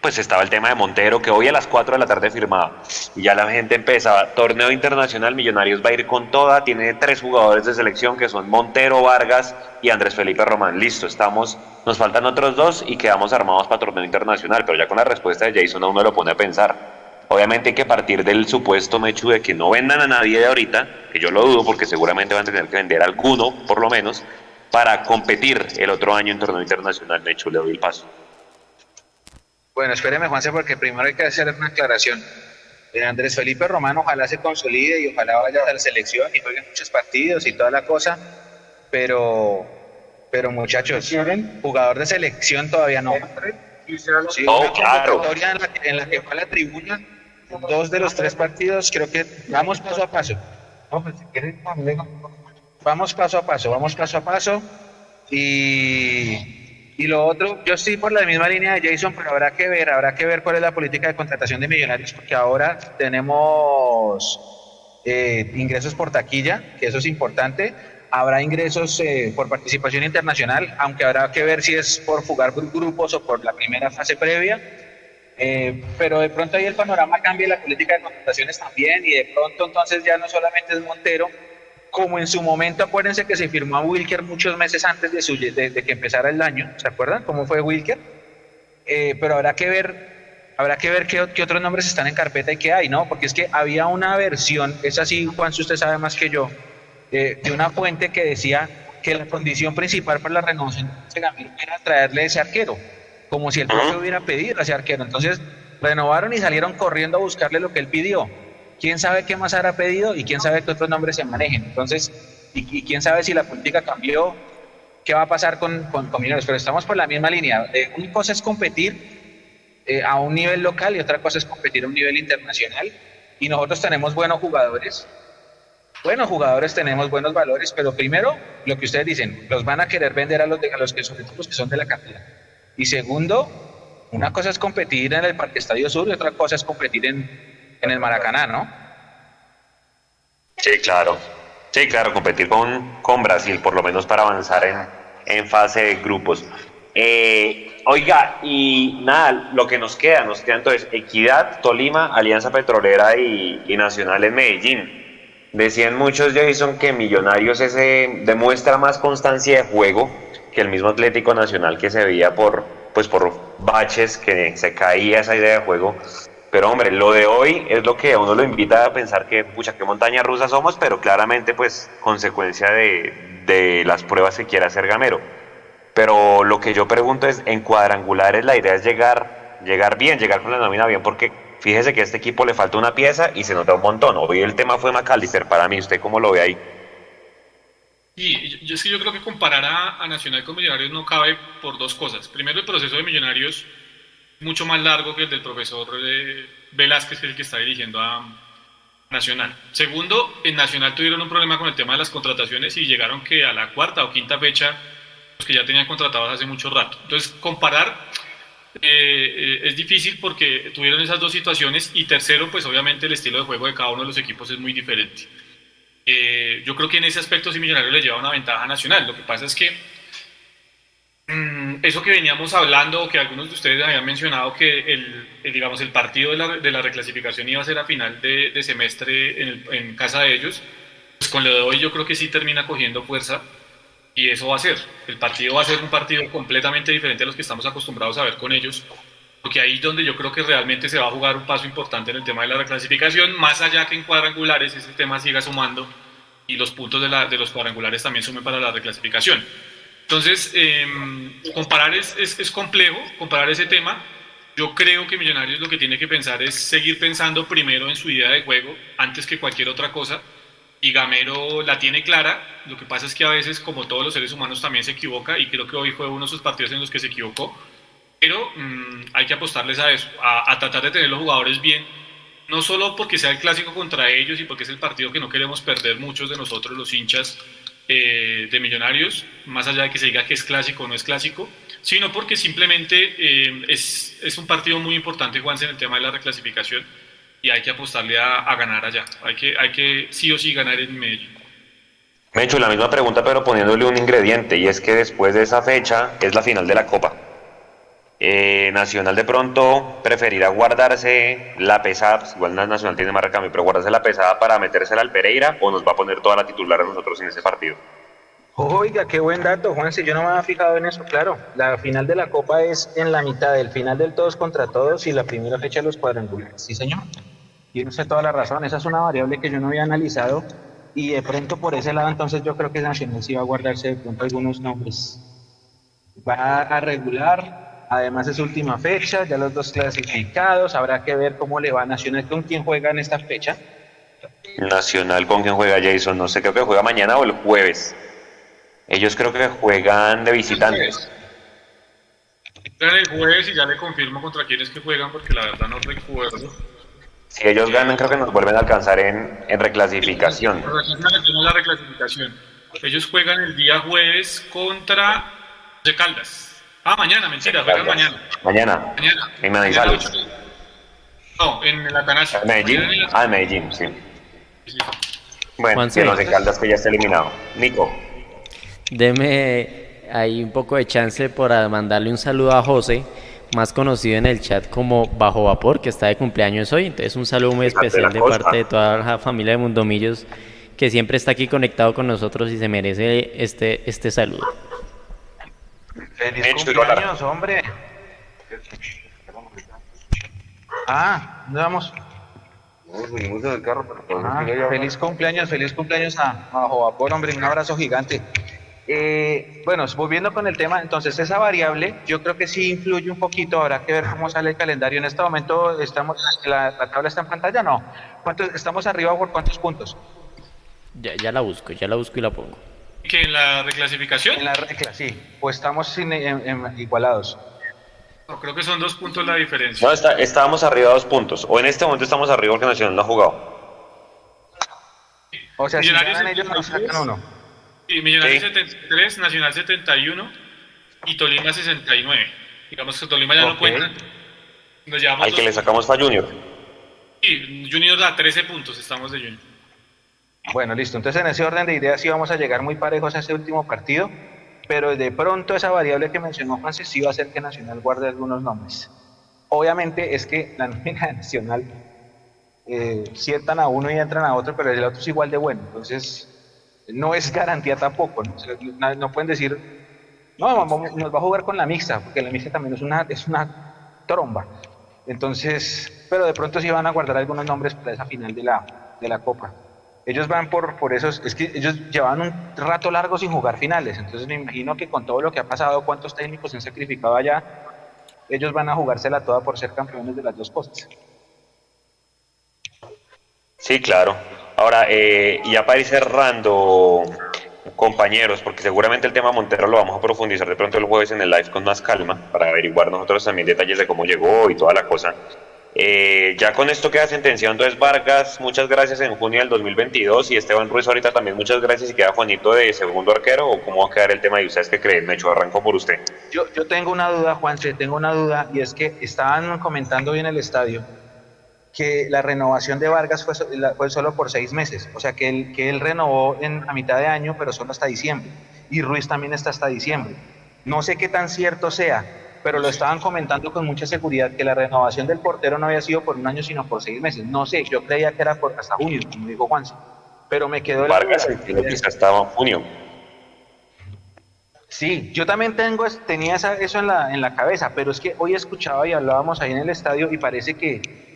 pues estaba el tema de Montero, que hoy a las 4 de la tarde firmaba. Y ya la gente empezaba, torneo internacional, Millonarios va a ir con toda, tiene tres jugadores de selección que son Montero, Vargas y Andrés Felipe Román. Listo, estamos, nos faltan otros dos y quedamos armados para torneo internacional, pero ya con la respuesta de Jason a uno lo pone a pensar. Obviamente hay que partir del supuesto Mechu de que no vendan a nadie de ahorita, que yo lo dudo porque seguramente van a tener que vender alguno, por lo menos, para competir el otro año en torneo internacional. Mechu, le doy el paso. Bueno, espéreme, Juanse, porque primero hay que hacer una aclaración. Eh, Andrés Felipe Román ojalá se consolide y ojalá vaya a la selección y juegue muchos partidos y toda la cosa, pero, pero muchachos, jugador de selección todavía no. Sí, oh, claro. En la, en la que fue a la tribuna, dos de los tres partidos, creo que vamos paso a paso. Pues, vamos paso a paso, vamos paso a paso y y lo otro, yo estoy por la misma línea de Jason, pero habrá que ver, habrá que ver cuál es la política de contratación de millonarios, porque ahora tenemos eh, ingresos por taquilla, que eso es importante. Habrá ingresos eh, por participación internacional, aunque habrá que ver si es por jugar grupos o por la primera fase previa. Eh, pero de pronto ahí el panorama cambia la política de contrataciones también y de pronto entonces ya no solamente es Montero, como en su momento, acuérdense que se firmó a Wilker muchos meses antes de, su, de, que empezara el año, ¿se acuerdan cómo fue Wilker? Eh, pero habrá que ver, habrá que ver qué, qué, otros nombres están en carpeta y qué hay, ¿no? Porque es que había una versión, es así, Juan, si usted sabe más que yo, de una fuente que decía que la condición principal para la renovación de era traerle ese arquero, como si el profe hubiera pedido a ese arquero. Entonces, renovaron y salieron corriendo a buscarle lo que él pidió quién sabe qué más habrá pedido y quién sabe qué otros nombres se manejen. Entonces, y, quién sabe si la política cambió, qué va a pasar con, con, Pero estamos por la misma línea. Eh, una cosa es competir eh, a un nivel local y otra cosa es competir a un nivel internacional. Y nosotros tenemos buenos jugadores. Buenos jugadores tenemos buenos valores, pero primero, lo que ustedes dicen, los van a querer vender a los, de, a los que son los que son de la cantera. Y segundo, una cosa es competir en el Parque Estadio Sur y otra cosa es competir en, en el Maracaná, ¿no? Sí, claro. Sí, claro, competir con, con Brasil, por lo menos para avanzar en, en fase de grupos. Eh, oiga, y nada, lo que nos queda, nos queda entonces Equidad, Tolima, Alianza Petrolera y, Nacional en Medellín. Decían muchos, Jason, que Millonarios ese demuestra más constancia de juego que el mismo Atlético Nacional que se veía por, pues por baches, que se caía esa idea de juego. Pero hombre, lo de hoy es lo que a uno lo invita a pensar que, pucha, qué montaña rusa somos, pero claramente pues consecuencia de, de las pruebas que quiere hacer Gamero. Pero lo que yo pregunto es, en cuadrangulares la idea es llegar, llegar bien, llegar con la nómina bien, porque fíjese que a este equipo le falta una pieza y se nota un montón. Hoy el tema fue McAllister, para mí, ¿usted cómo lo ve ahí? Y yo, es que yo creo que comparar a, a Nacional con Millonarios no cabe por dos cosas. Primero, el proceso de Millonarios mucho más largo que el del profesor eh, Velázquez, que es el que está dirigiendo a Nacional. Segundo, en Nacional tuvieron un problema con el tema de las contrataciones y llegaron que a la cuarta o quinta fecha los que ya tenían contratados hace mucho rato. Entonces, comparar eh, eh, es difícil porque tuvieron esas dos situaciones y tercero, pues obviamente el estilo de juego de cada uno de los equipos es muy diferente. yo creo que en ese aspecto sí Millonarios le lleva una ventaja nacional. Lo que pasa es que eso que veníamos hablando, que algunos de ustedes habían mencionado que el, digamos, el partido de la, de la, reclasificación iba a ser a final de, de semestre en, en, casa de ellos, pues con lo de hoy yo creo que sí termina cogiendo fuerza y eso va a ser. El partido va a ser un partido completamente diferente a los que estamos acostumbrados a ver con ellos, porque ahí es donde yo creo que realmente se va a jugar un paso importante en el tema de la reclasificación, más allá que en cuadrangulares ese tema siga sumando y los puntos de, la, de los cuadrangulares también sumen para la reclasificación. Entonces, em, comparar es, es, complejo, comparar ese tema. Yo creo que Millonarios lo que tiene que pensar es seguir pensando primero en su idea de juego antes que cualquier otra cosa. Y Gamero la tiene clara. Lo que pasa es que a veces, como todos los seres humanos, también se equivoca. Y creo que hoy fue uno de sus partidos en los que se equivocó. Pero mm, hay que apostarles a eso, a, a tratar de tener los jugadores bien. No solo porque sea el clásico contra ellos y porque es el partido que no queremos perder muchos de nosotros, los hinchas, eh, de Millonarios, más allá de que se diga que es clásico o no es clásico, sino porque simplemente eh, es, es, un partido muy importante, Juanse, en el tema de la reclasificación y hay que apostarle a, a, ganar allá. Hay que, hay que sí o sí ganar en Medellín. Me he la misma pregunta, pero poniéndole un ingrediente, y es que después de esa fecha es la final de la Copa. Eh, Nacional de pronto preferirá guardarse la pesada, pues igual Nacional tiene más recambio, pero guardarse la pesada para metérsela al Pereira o nos va a poner toda la titular a nosotros en ese partido. Oiga, qué buen dato, Juanse. Yo no me había fijado en eso, claro. La final de la Copa es en la mitad del final del todos contra todos y la primera fecha de los cuadrangulares. Sí, señor. Tiene usted toda la razón. Esa es una variable que yo no había analizado y de pronto por ese lado, entonces yo creo que Nacional sí va a guardarse de pronto algunos nombres. Va a regular, además es última fecha, ya los dos clasificados. Habrá que ver cómo le va a Nacional, con quién juega en esta fecha. Nacional, con quién juega Jason, no sé, creo que juega mañana o el jueves. Ellos creo que juegan de visitantes. Juegan el jueves y ya le confirmo contra quiénes que juegan porque la verdad no recuerdo. Si ellos ganan, creo que nos vuelven a alcanzar en, en reclasificación. la reclasificación. Ellos juegan el día jueves contra de Caldas. Ah, mañana, mentira, juegan mañana. Mañana. Mañana. En Manizales. No, en el Atanasio. ¿En Medellín? Ah, en Medellín, sí. sí. Bueno, que los de Caldas que ya está eliminado. Nico. Deme ahí un poco de chance para mandarle un saludo a José, más conocido en el chat como Bajo Vapor, que está de cumpleaños hoy. Entonces un saludo muy especial de parte de toda la familia de Mundomillos, que siempre está aquí conectado con nosotros y se merece este, este saludo. Feliz cumpleaños, hombre. Ah, ¿dónde vamos? Ah, feliz cumpleaños, feliz cumpleaños a, a Bajo Vapor, hombre, un abrazo gigante. Eh, bueno, volviendo con el tema, entonces esa variable yo creo que sí influye un poquito, habrá que ver cómo sale el calendario. En este momento estamos, la, la tabla está en pantalla, no. ¿Cuántos, ¿Estamos arriba por cuántos puntos? Ya, ya la busco, ya la busco y la pongo. ¿Que en la reclasificación? En la recla, sí. Pues estamos sin, en, en, igualados. No, creo que son dos puntos la diferencia. No, está, estábamos arriba dos puntos. O en este momento estamos arriba porque Nacional no ha jugado. O sea, si ganan ellos nos sacan uno. Sí, Millonarios sí. 73, Nacional 71 y Tolima 69. Digamos que Tolima ya okay. no cuenta. Nos Al que le sacamos a Junior. Sí, Junior da 13 puntos, estamos de Junior. Bueno, listo. Entonces, en ese orden de ideas sí vamos a llegar muy parejos a ese último partido, pero de pronto esa variable que mencionó Francis sí va a hacer que Nacional guarde algunos nombres. Obviamente es que la nómina de Nacional eh, ciertan a uno y entran a otro, pero el otro es igual de bueno. Entonces, no es garantía tampoco. ¿no? no pueden decir, no, vamos, nos va a jugar con la mixta, porque la mixta también es una, es una tromba. Entonces, pero de pronto sí van a guardar algunos nombres para esa final de la, de la Copa. Ellos van por, por esos, es que ellos llevan un rato largo sin jugar finales, entonces me imagino que con todo lo que ha pasado, cuántos técnicos se han sacrificado allá, ellos van a jugársela toda por ser campeones de las dos cosas. Sí, claro. Ahora, eh, ya para ir cerrando, compañeros, porque seguramente el tema Montero lo vamos a profundizar de pronto el jueves en el live con más calma, para averiguar nosotros también detalles de cómo llegó y toda la cosa. Eh, ya con esto queda sentenciado entonces Vargas, muchas gracias en junio del 2022 y Esteban Ruiz ahorita también muchas gracias. Y queda Juanito de segundo arquero. O cómo va a quedar el tema y ustedes que creen, Mecho, arranco por usted. Yo, yo tengo una duda, Juanse, tengo una duda. Y es que estaban comentando hoy en el estadio que la renovación de Vargas fue, fue, solo por seis meses, o sea que él, que él renovó en, a mitad de año, pero solo hasta diciembre, y Ruiz también está hasta diciembre. No sé qué tan cierto sea, pero lo estaban comentando con mucha seguridad que la renovación del portero no había sido por un año, sino por seis meses. No sé, yo creía que era por hasta junio, como dijo Juan, pero me quedó... Vargas, el que estaba en junio. Sí, yo también tengo, tenía esa, eso en la, en la cabeza, pero es que hoy escuchaba y hablábamos ahí en el estadio y parece que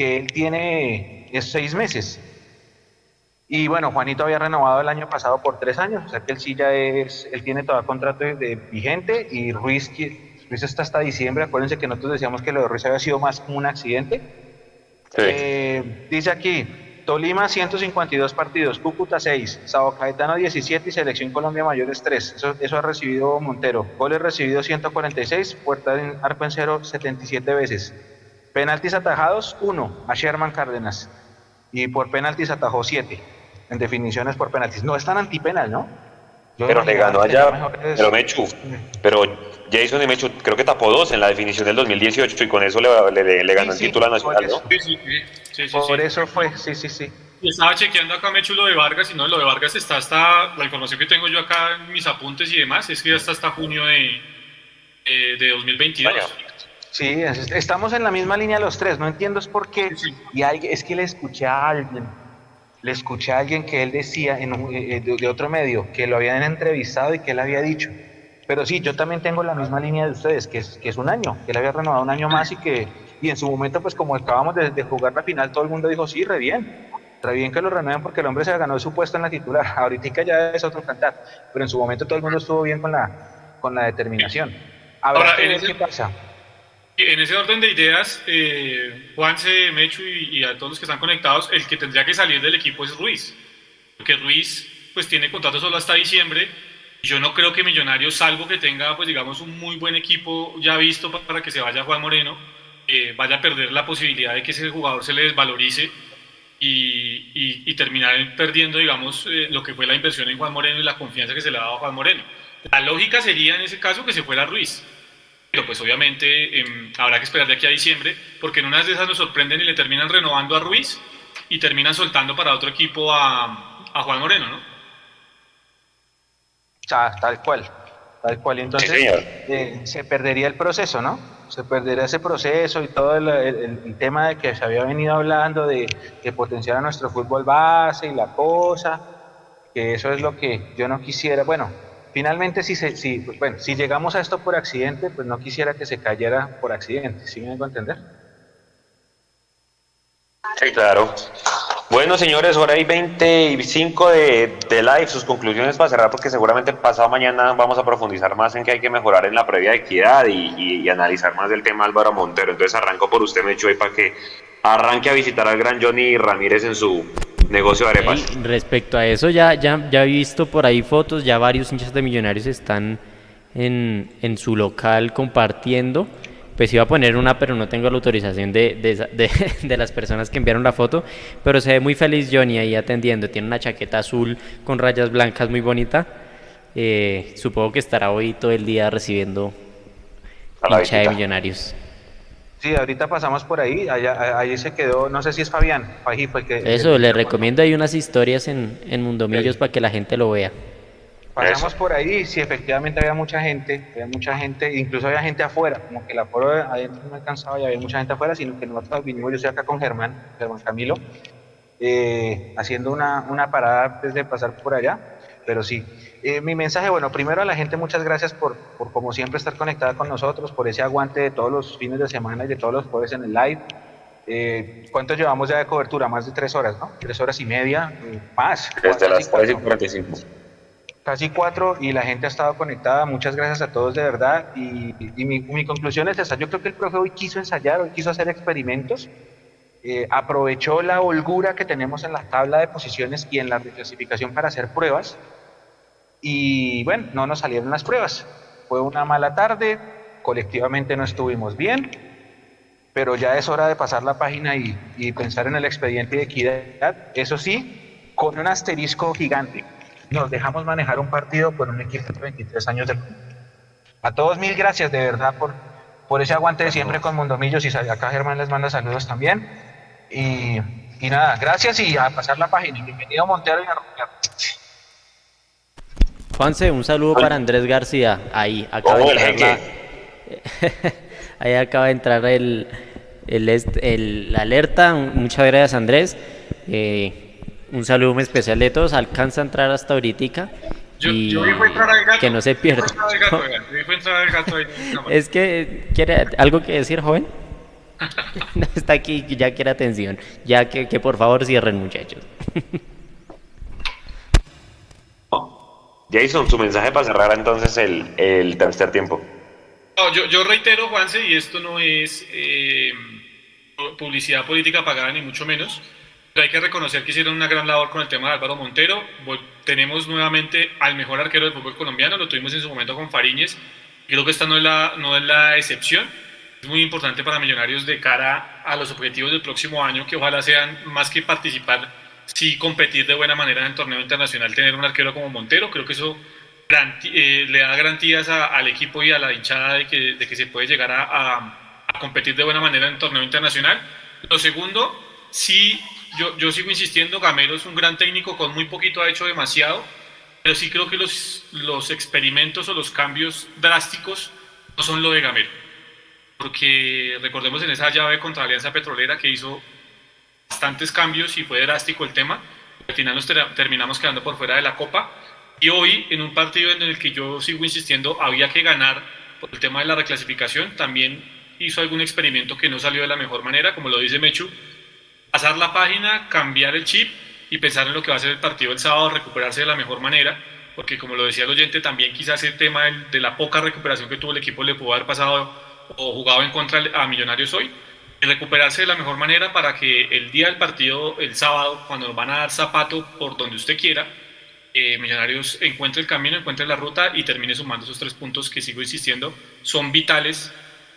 que él tiene es seis meses. Y bueno, Juanito había renovado el año pasado por tres años, o sea que él sí ya es, él tiene todavía contrato de, de vigente y Ruiz, Ruiz está hasta diciembre, acuérdense que nosotros decíamos que lo de Ruiz había sido más como un accidente. Sí. Eh, dice aquí, Tolima 152 partidos, Cúcuta 6, Sao Caetano 17 y Selección Colombia Mayores 3. Eso, eso ha recibido Montero. Goles recibidos 146, puerta en arco en cero 77 veces. Penaltis atajados, uno, a Sherman Cárdenas. Y por penaltis atajó siete. En definiciones por penaltis. No es tan antipenal, ¿no? pero le ganó allá, pero Mechu, pero Jason y Mechu creo que tapó dos en la definición del 2018 y con eso le, le, ganó el título a Nacional, ¿no? Sí, sí, sí. por eso fue, sí, sí, sí. estaba chequeando acá Mechu lo de Vargas y no, lo de Vargas está hasta, la información que tengo yo acá en mis apuntes y demás, es que ya está hasta junio de, de 2022. Sí, estamos en la misma línea los tres, no entiendo es por qué. Y es que le escuché a alguien, le escuché a alguien que él decía en eh, eh, de, otro medio, que lo habían entrevistado y que él había dicho. Pero sí, yo también tengo la misma línea de ustedes, que es, que es un año, que él había renovado un año más y que y en su momento, pues como acabamos de, de jugar la final, todo el mundo dijo, sí, re bien, re bien que lo renueven porque el hombre se ganó su puesto en la titular. Ahorita ya es otro cantar, pero en su momento todo el mundo estuvo bien con la, con la determinación. Ahora, qué pasa. En ese orden de ideas, eh, Juanse, Mechu y, a todos los que están conectados, el que tendría que salir del equipo es Ruiz. Porque Ruiz pues tiene contrato solo hasta diciembre. Yo no creo que Millonarios, salvo que tenga pues digamos un muy buen equipo ya visto para que se vaya Juan Moreno, eh, vaya a perder la posibilidad de que ese jugador se le desvalorice y, y, terminar perdiendo digamos eh, lo que fue la inversión en Juan Moreno y la confianza que se le ha dado a Juan Moreno. La lógica sería en ese caso que se fuera Ruiz pero pues obviamente em, habrá que esperar de aquí a diciembre, porque en unas de esas nos sorprenden y le terminan renovando a Ruiz y terminan soltando para otro equipo a, a Juan Moreno, ¿no? Tal cual, tal cual. Entonces eh, se perdería el proceso, ¿no? Se perdería ese proceso y todo el, el, tema de que se había venido hablando de que potenciara nuestro fútbol base y la cosa, que eso es lo que yo no quisiera. Bueno, Finalmente, si, se, si, bueno, si llegamos a esto por accidente, pues no quisiera que se cayera por accidente, ¿sí me vengo a entender? Sí, claro. Bueno, señores, hora y 25 de, de, live, sus conclusiones para cerrar, porque seguramente pasado mañana vamos a profundizar más en qué hay que mejorar en la previa equidad y, analizar más del tema Álvaro Montero. Entonces arranco por usted, Mecho, para que arranque a visitar al gran Johnny Ramírez en su negocio de arepas. respecto a eso, ya, ya, ya he visto por ahí fotos, ya varios hinchas de millonarios están en, en su local compartiendo. Pues iba a poner una, pero no tengo la autorización de, de, de, las personas que enviaron la foto. Pero se ve muy feliz Johnny ahí atendiendo. Tiene una chaqueta azul con rayas blancas muy bonita. Eh, supongo que estará hoy todo el día recibiendo hincha de millonarios. Sí, ahorita pasamos por ahí, allá, ahí se quedó, no sé si es Fabián, fue que... Eso, le recomiendo hay unas historias en, en Mundomillos para que la gente lo vea. Pasamos por ahí, sí, efectivamente había mucha gente, había mucha gente, incluso había gente afuera, como que la aforo adentro no alcanzaba y había mucha gente afuera, sino que nosotros vinimos, yo estoy acá con Germán, Germán Camilo, eh, haciendo una, una parada antes de pasar por allá, pero sí, eh, mi mensaje, bueno, primero a la gente muchas gracias por, por, como siempre estar conectada con nosotros, por ese aguante de todos los fines de semana y de todos los jueves en el live. Eh, ¿Cuánto llevamos ya de cobertura? Más de tres horas, ¿no? Tres horas y media, eh, más. Desde las tres y 45. Casi cuatro y la gente ha estado conectada. Muchas gracias a todos de verdad. Y, y mi, mi, conclusión es esa. Yo creo que el profe hoy quiso ensayar, hoy quiso hacer experimentos. aprovechó la holgura que tenemos en la tabla de posiciones y en la reclasificación para hacer pruebas y bueno, no nos salieron las pruebas. Fue una mala tarde, colectivamente no estuvimos bien, pero ya es hora de pasar la página y, pensar en el expediente de equidad. Eso sí, con un asterisco gigante. Nos dejamos manejar un partido por un equipo de 23 años de... A todos mil gracias de verdad por, por ese aguante de siempre con Mundomillos y acá Germán les manda saludos también. Y, y nada, gracias y a pasar la página. Bienvenido Montero y a Juanse, un saludo para Andrés García. Ahí acaba de entrar Ahí acaba de entrar el, el, la alerta. Muchas gracias, Andrés. Eh, un saludo muy especial de todos. Alcanza a entrar hasta ahorita. y que no se pierda. es que quiere algo que decir, joven. Está aquí, ya quiere atención. Ya que, que por favor cierren, muchachos. Jason, su mensaje para cerrar entonces el, el tercer tiempo. yo, yo, reitero, Juanse, y esto no es eh, publicidad política pagada, ni mucho menos, hay que reconocer que hicieron una gran labor con el tema de Álvaro Montero. Tenemos nuevamente al mejor arquero del fútbol colombiano, lo tuvimos en su momento con Fariñez, creo que esta no es la, no es la excepción. Es muy importante para Millonarios de cara a los objetivos del próximo año, que ojalá sean más que participar sí competir de buena manera en el torneo internacional, tener un arquero como Montero, creo que eso eh, le da garantías al equipo y a la hinchada de que, de que se puede llegar a, a, competir de buena manera en el torneo internacional. Lo segundo, sí, yo, yo sigo insistiendo, Gamero es un gran técnico, con muy poquito ha hecho demasiado, pero sí creo que los, los experimentos o los cambios drásticos no son lo de Gamero. Porque recordemos en esa llave contra Alianza Petrolera que hizo bastantes cambios y fue drástico el tema. Al final nos terminamos quedando por fuera de la Copa. Y hoy, en un partido en el que yo sigo insistiendo, había que ganar por el tema de la reclasificación, también hizo algún experimento que no salió de la mejor manera, como lo dice Mechu, pasar la página, cambiar el chip y pensar en lo que va a ser el partido el sábado, recuperarse de la mejor manera, porque como lo decía el oyente, también quizás el tema de la poca recuperación que tuvo el equipo le pudo haber pasado o jugado en contra a Millonarios hoy, y recuperarse de la mejor manera para que el día del partido, el sábado, cuando nos van a dar zapato por donde usted quiera, eh, Millonarios encuentre el camino, encuentre la ruta y termine sumando esos tres puntos que sigo insistiendo son vitales,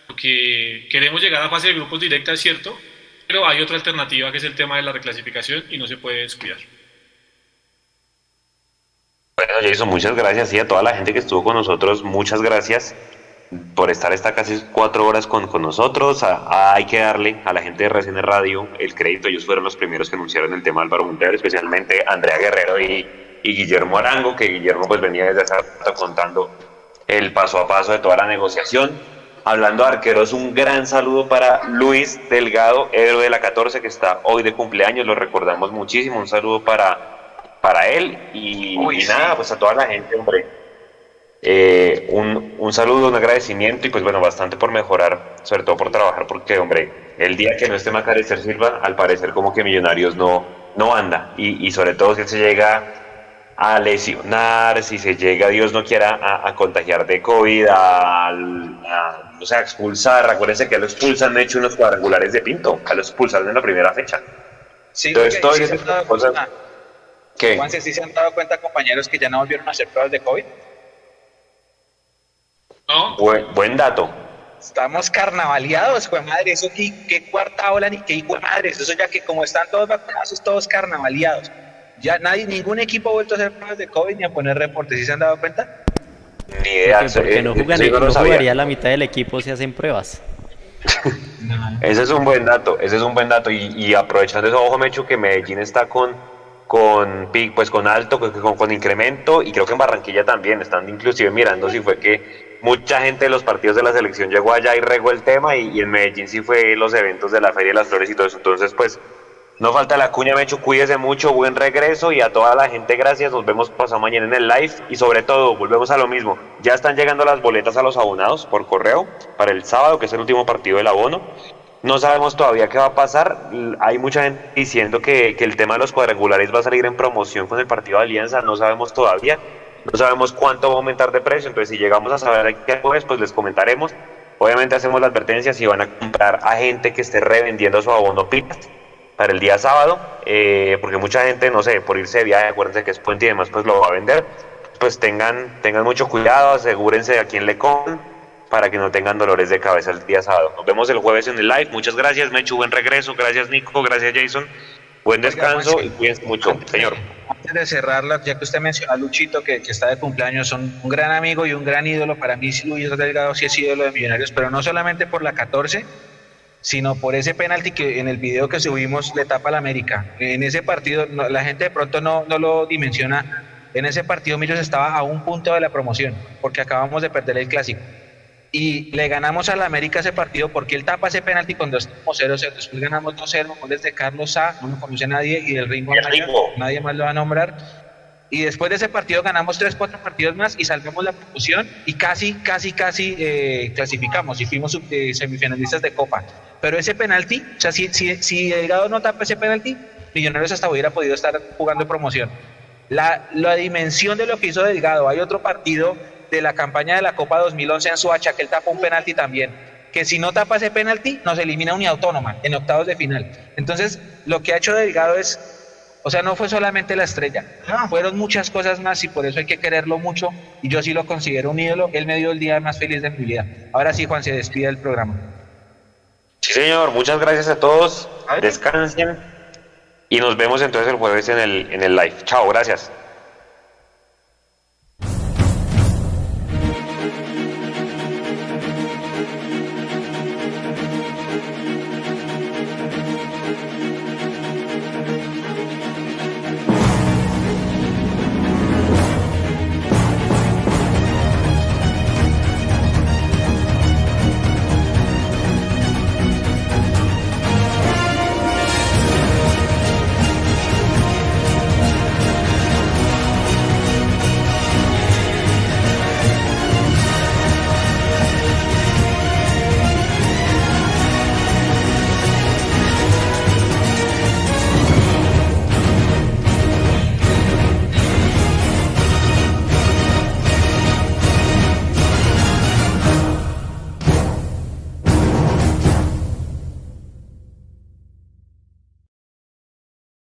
porque queremos llegar a fase de grupos directa, es cierto, pero hay otra alternativa que es el tema de la reclasificación y no se puede descuidar. Bueno, Jason, muchas gracias y a toda la gente que estuvo con nosotros, muchas gracias por estar esta casi cuatro horas con, con nosotros. hay que darle a la gente de RCN Radio el crédito. Ellos fueron los primeros que anunciaron el tema Álvaro Montero, especialmente Andrea Guerrero y, y, Guillermo Arango, que Guillermo pues venía desde hace rato contando el paso a paso de toda la negociación. Hablando de arqueros, un gran saludo para Luis Delgado, héroe de la 14, que está hoy de cumpleaños, lo recordamos muchísimo. Un saludo para, para él y, y nada, pues a toda la gente, hombre. Eh, un, un, saludo, un agradecimiento y pues bueno, bastante por mejorar, sobre todo por trabajar, porque hombre, el día que no esté Macarister Silva, al parecer como que Millonarios no, no anda. Y, y sobre todo si él se llega a lesionar, si se llega, Dios no quiera, a, contagiar de COVID, a, o sea, expulsar, acuérdense que lo expulsan, de hecho, unos cuadrangulares de Pinto, a lo expulsan en la primera fecha. Sí, Entonces, todo sí cosas... ¿Qué? Juan, ¿sí se han dado cuenta, compañeros, que ya no volvieron a hacer pruebas de COVID? Buen, dato. Estamos carnavaleados, fue madre, eso qué, qué cuarta ola ni qué hijo madre, eso ya que como están todos vacunados, todos carnavaleados. Ya nadie, ningún equipo ha vuelto a hacer pruebas de COVID ni a poner reportes, ¿sí se han dado cuenta? Ni idea. Porque, no, jugan, no, jugaría la mitad del equipo si hacen pruebas. ese es un buen dato, ese es un buen dato. Y, y aprovechando eso, ojo, Mecho, que Medellín está con con pues con alto, con, con, incremento y creo que en Barranquilla también están inclusive mirando si fue que mucha gente de los partidos de la selección llegó allá y regó el tema y, en Medellín sí fue los eventos de la Feria de las Flores y todo eso. Entonces pues no falta la cuña, Mecho, cuídese mucho, buen regreso y a toda la gente gracias, nos vemos pasado mañana en el live y sobre todo volvemos a lo mismo, ya están llegando las boletas a los abonados por correo para el sábado que es el último partido del abono no sabemos todavía qué va a pasar. Hay mucha gente diciendo que, el tema de los cuadrangulares va a salir en promoción con el partido de Alianza. No sabemos todavía. No sabemos cuánto va a aumentar de precio. Entonces, si llegamos a saber qué es, pues les comentaremos. Obviamente hacemos la advertencia si van a comprar a gente que esté revendiendo su abono pilas para el día sábado, eh, porque mucha gente, no sé, por irse de viaje, acuérdense que es puente y demás, pues lo va a vender. Pues tengan, tengan mucho cuidado, asegúrense a quién le compran para que no tengan dolores de cabeza el día sábado. Nos vemos el jueves en el live. Muchas gracias, Mechu. Buen regreso. Gracias, Nico. Gracias, Jason. Buen descanso y cuídense mucho, señor. Antes de cerrarla, ya que usted menciona a Luchito, que, está de cumpleaños, son un gran amigo y un gran ídolo. Para mí, Luis Delgado sí es ídolo de Millonarios, pero no solamente por la 14, sino por ese penalti que en el video que subimos le tapa a la América. En ese partido, la gente de pronto no, no lo dimensiona. En ese partido Millos estaba a un punto de la promoción, porque acabamos de perder el clásico y le ganamos a la América ese partido porque él tapa ese penalti cuando estamos 0-0. Después ganamos 2-0, goles de Carlos A, no lo conoce nadie, y del Ringo, nadie más lo va a nombrar. Y después de ese partido ganamos 3-4 partidos más y salvamos la promoción y casi, casi, casi eh, clasificamos y fuimos eh, semifinalistas de Copa. Pero ese penalti, o sea, si, si, si Delgado no tapa ese penalti, Millonarios hasta hubiera podido estar jugando promoción. La, la dimensión de lo que hizo Delgado, hay otro partido de la campaña de la Copa 2011 en Suacha, que él tapó un penalti también, que si no tapa ese penalti, nos elimina Autónoma en octavos de final. Entonces, lo que ha hecho Delgado es, o sea, no fue solamente la estrella, fueron muchas cosas más y por eso hay que quererlo mucho y yo sí lo considero un ídolo, él me dio el día más feliz de mi vida. Ahora sí, Juan, se despide del programa. Sí, señor, muchas gracias a todos, descansen y nos vemos entonces el jueves en el, en el live. Chao, gracias.